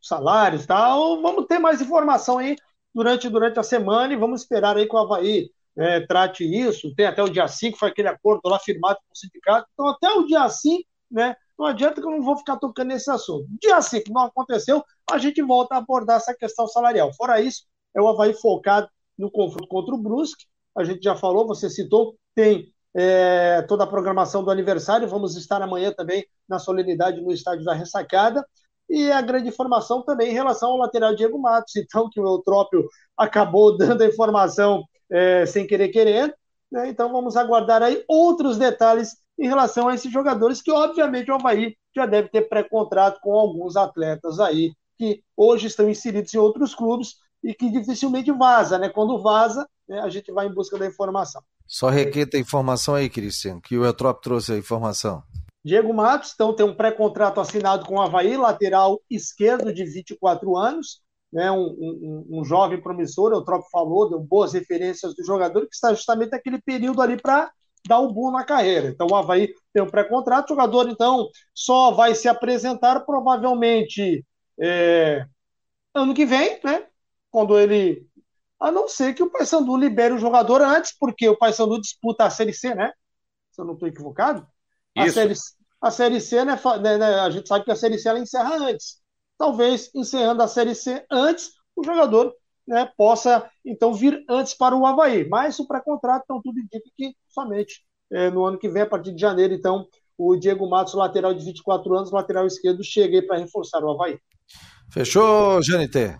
salários e tal, vamos ter mais informação aí durante, durante a semana e vamos esperar aí que o Havaí é, trate isso, tem até o dia 5, foi aquele acordo lá firmado com o sindicato, então até o dia 5, né, não adianta que eu não vou ficar tocando nesse assunto. Dia 5 não aconteceu, a gente volta a abordar essa questão salarial. Fora isso, é o Havaí focado no confronto contra o Brusque. A gente já falou, você citou, tem é, toda a programação do aniversário. Vamos estar amanhã também na solenidade no estádio da Ressacada. E a grande informação também em relação ao lateral Diego Matos, então, que o Eutrópio acabou dando a informação é, sem querer querendo. Né? Então vamos aguardar aí outros detalhes em relação a esses jogadores, que obviamente o Havaí já deve ter pré-contrato com alguns atletas aí, que hoje estão inseridos em outros clubes e que dificilmente vaza, né? Quando vaza, né, a gente vai em busca da informação. Só requenta a informação aí, Cristian, que o Eutrop trouxe a informação. Diego Matos, então, tem um pré-contrato assinado com o Havaí, lateral esquerdo de 24 anos, né, um, um, um jovem promissor, o Eutrop falou, deu boas referências do jogador, que está justamente naquele período ali para dar o um boom na carreira. Então, o Havaí tem um pré-contrato, o jogador, então, só vai se apresentar provavelmente é, ano que vem, né? Quando ele. A não ser que o Paysandu libere o jogador antes, porque o Paysandu disputa a Série C, né? Se eu não estou equivocado. A série, a série C, né, né, né, a gente sabe que a Série C ela encerra antes. Talvez, encerrando a Série C antes, o jogador né, possa, então, vir antes para o Havaí. Mas o pré-contrato, então, tudo indica que somente é, no ano que vem, a partir de janeiro, então, o Diego Matos, lateral de 24 anos, lateral esquerdo, cheguei para reforçar o Havaí. Fechou, Janiter?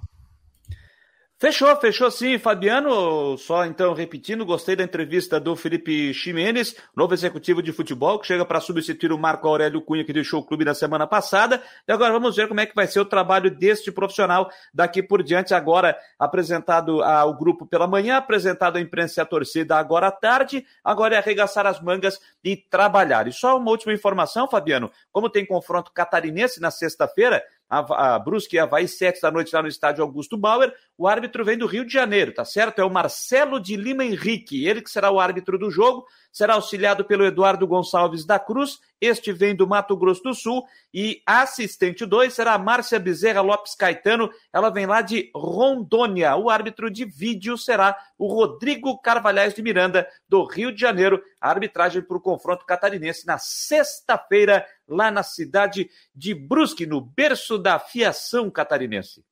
Fechou, fechou sim, Fabiano. Só então repetindo, gostei da entrevista do Felipe Ximenes, novo executivo de futebol, que chega para substituir o Marco Aurélio Cunha, que deixou o clube na semana passada. E agora vamos ver como é que vai ser o trabalho deste profissional daqui por diante. Agora apresentado ao grupo pela manhã, apresentado à imprensa e à torcida agora à tarde. Agora é arregaçar as mangas e trabalhar. E só uma última informação, Fabiano: como tem confronto catarinense na sexta-feira, a, a Brusque e Havaí, sete da noite lá no estádio Augusto Bauer. O árbitro vem do Rio de Janeiro, tá certo? É o Marcelo de Lima Henrique, ele que será o árbitro do jogo será auxiliado pelo Eduardo Gonçalves da Cruz, este vem do Mato Grosso do Sul, e assistente 2 será a Márcia Bezerra Lopes Caetano, ela vem lá de Rondônia. O árbitro de vídeo será o Rodrigo Carvalhais de Miranda, do Rio de Janeiro. A arbitragem para o confronto catarinense na sexta-feira, lá na cidade de Brusque, no berço da fiação catarinense.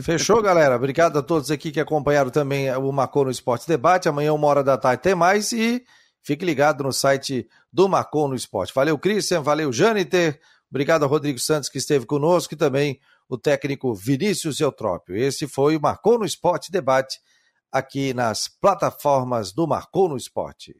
Fechou, galera. Obrigado a todos aqui que acompanharam também o Marcou no Esporte Debate. Amanhã, uma hora da tarde, tem mais e Fique ligado no site do Marcon no Esporte. Valeu, Christian, valeu, Jâniter. Obrigado ao Rodrigo Santos que esteve conosco e também o técnico Vinícius Eutrópio. Esse foi o Marcon no Esporte Debate aqui nas plataformas do Marcon no Esporte.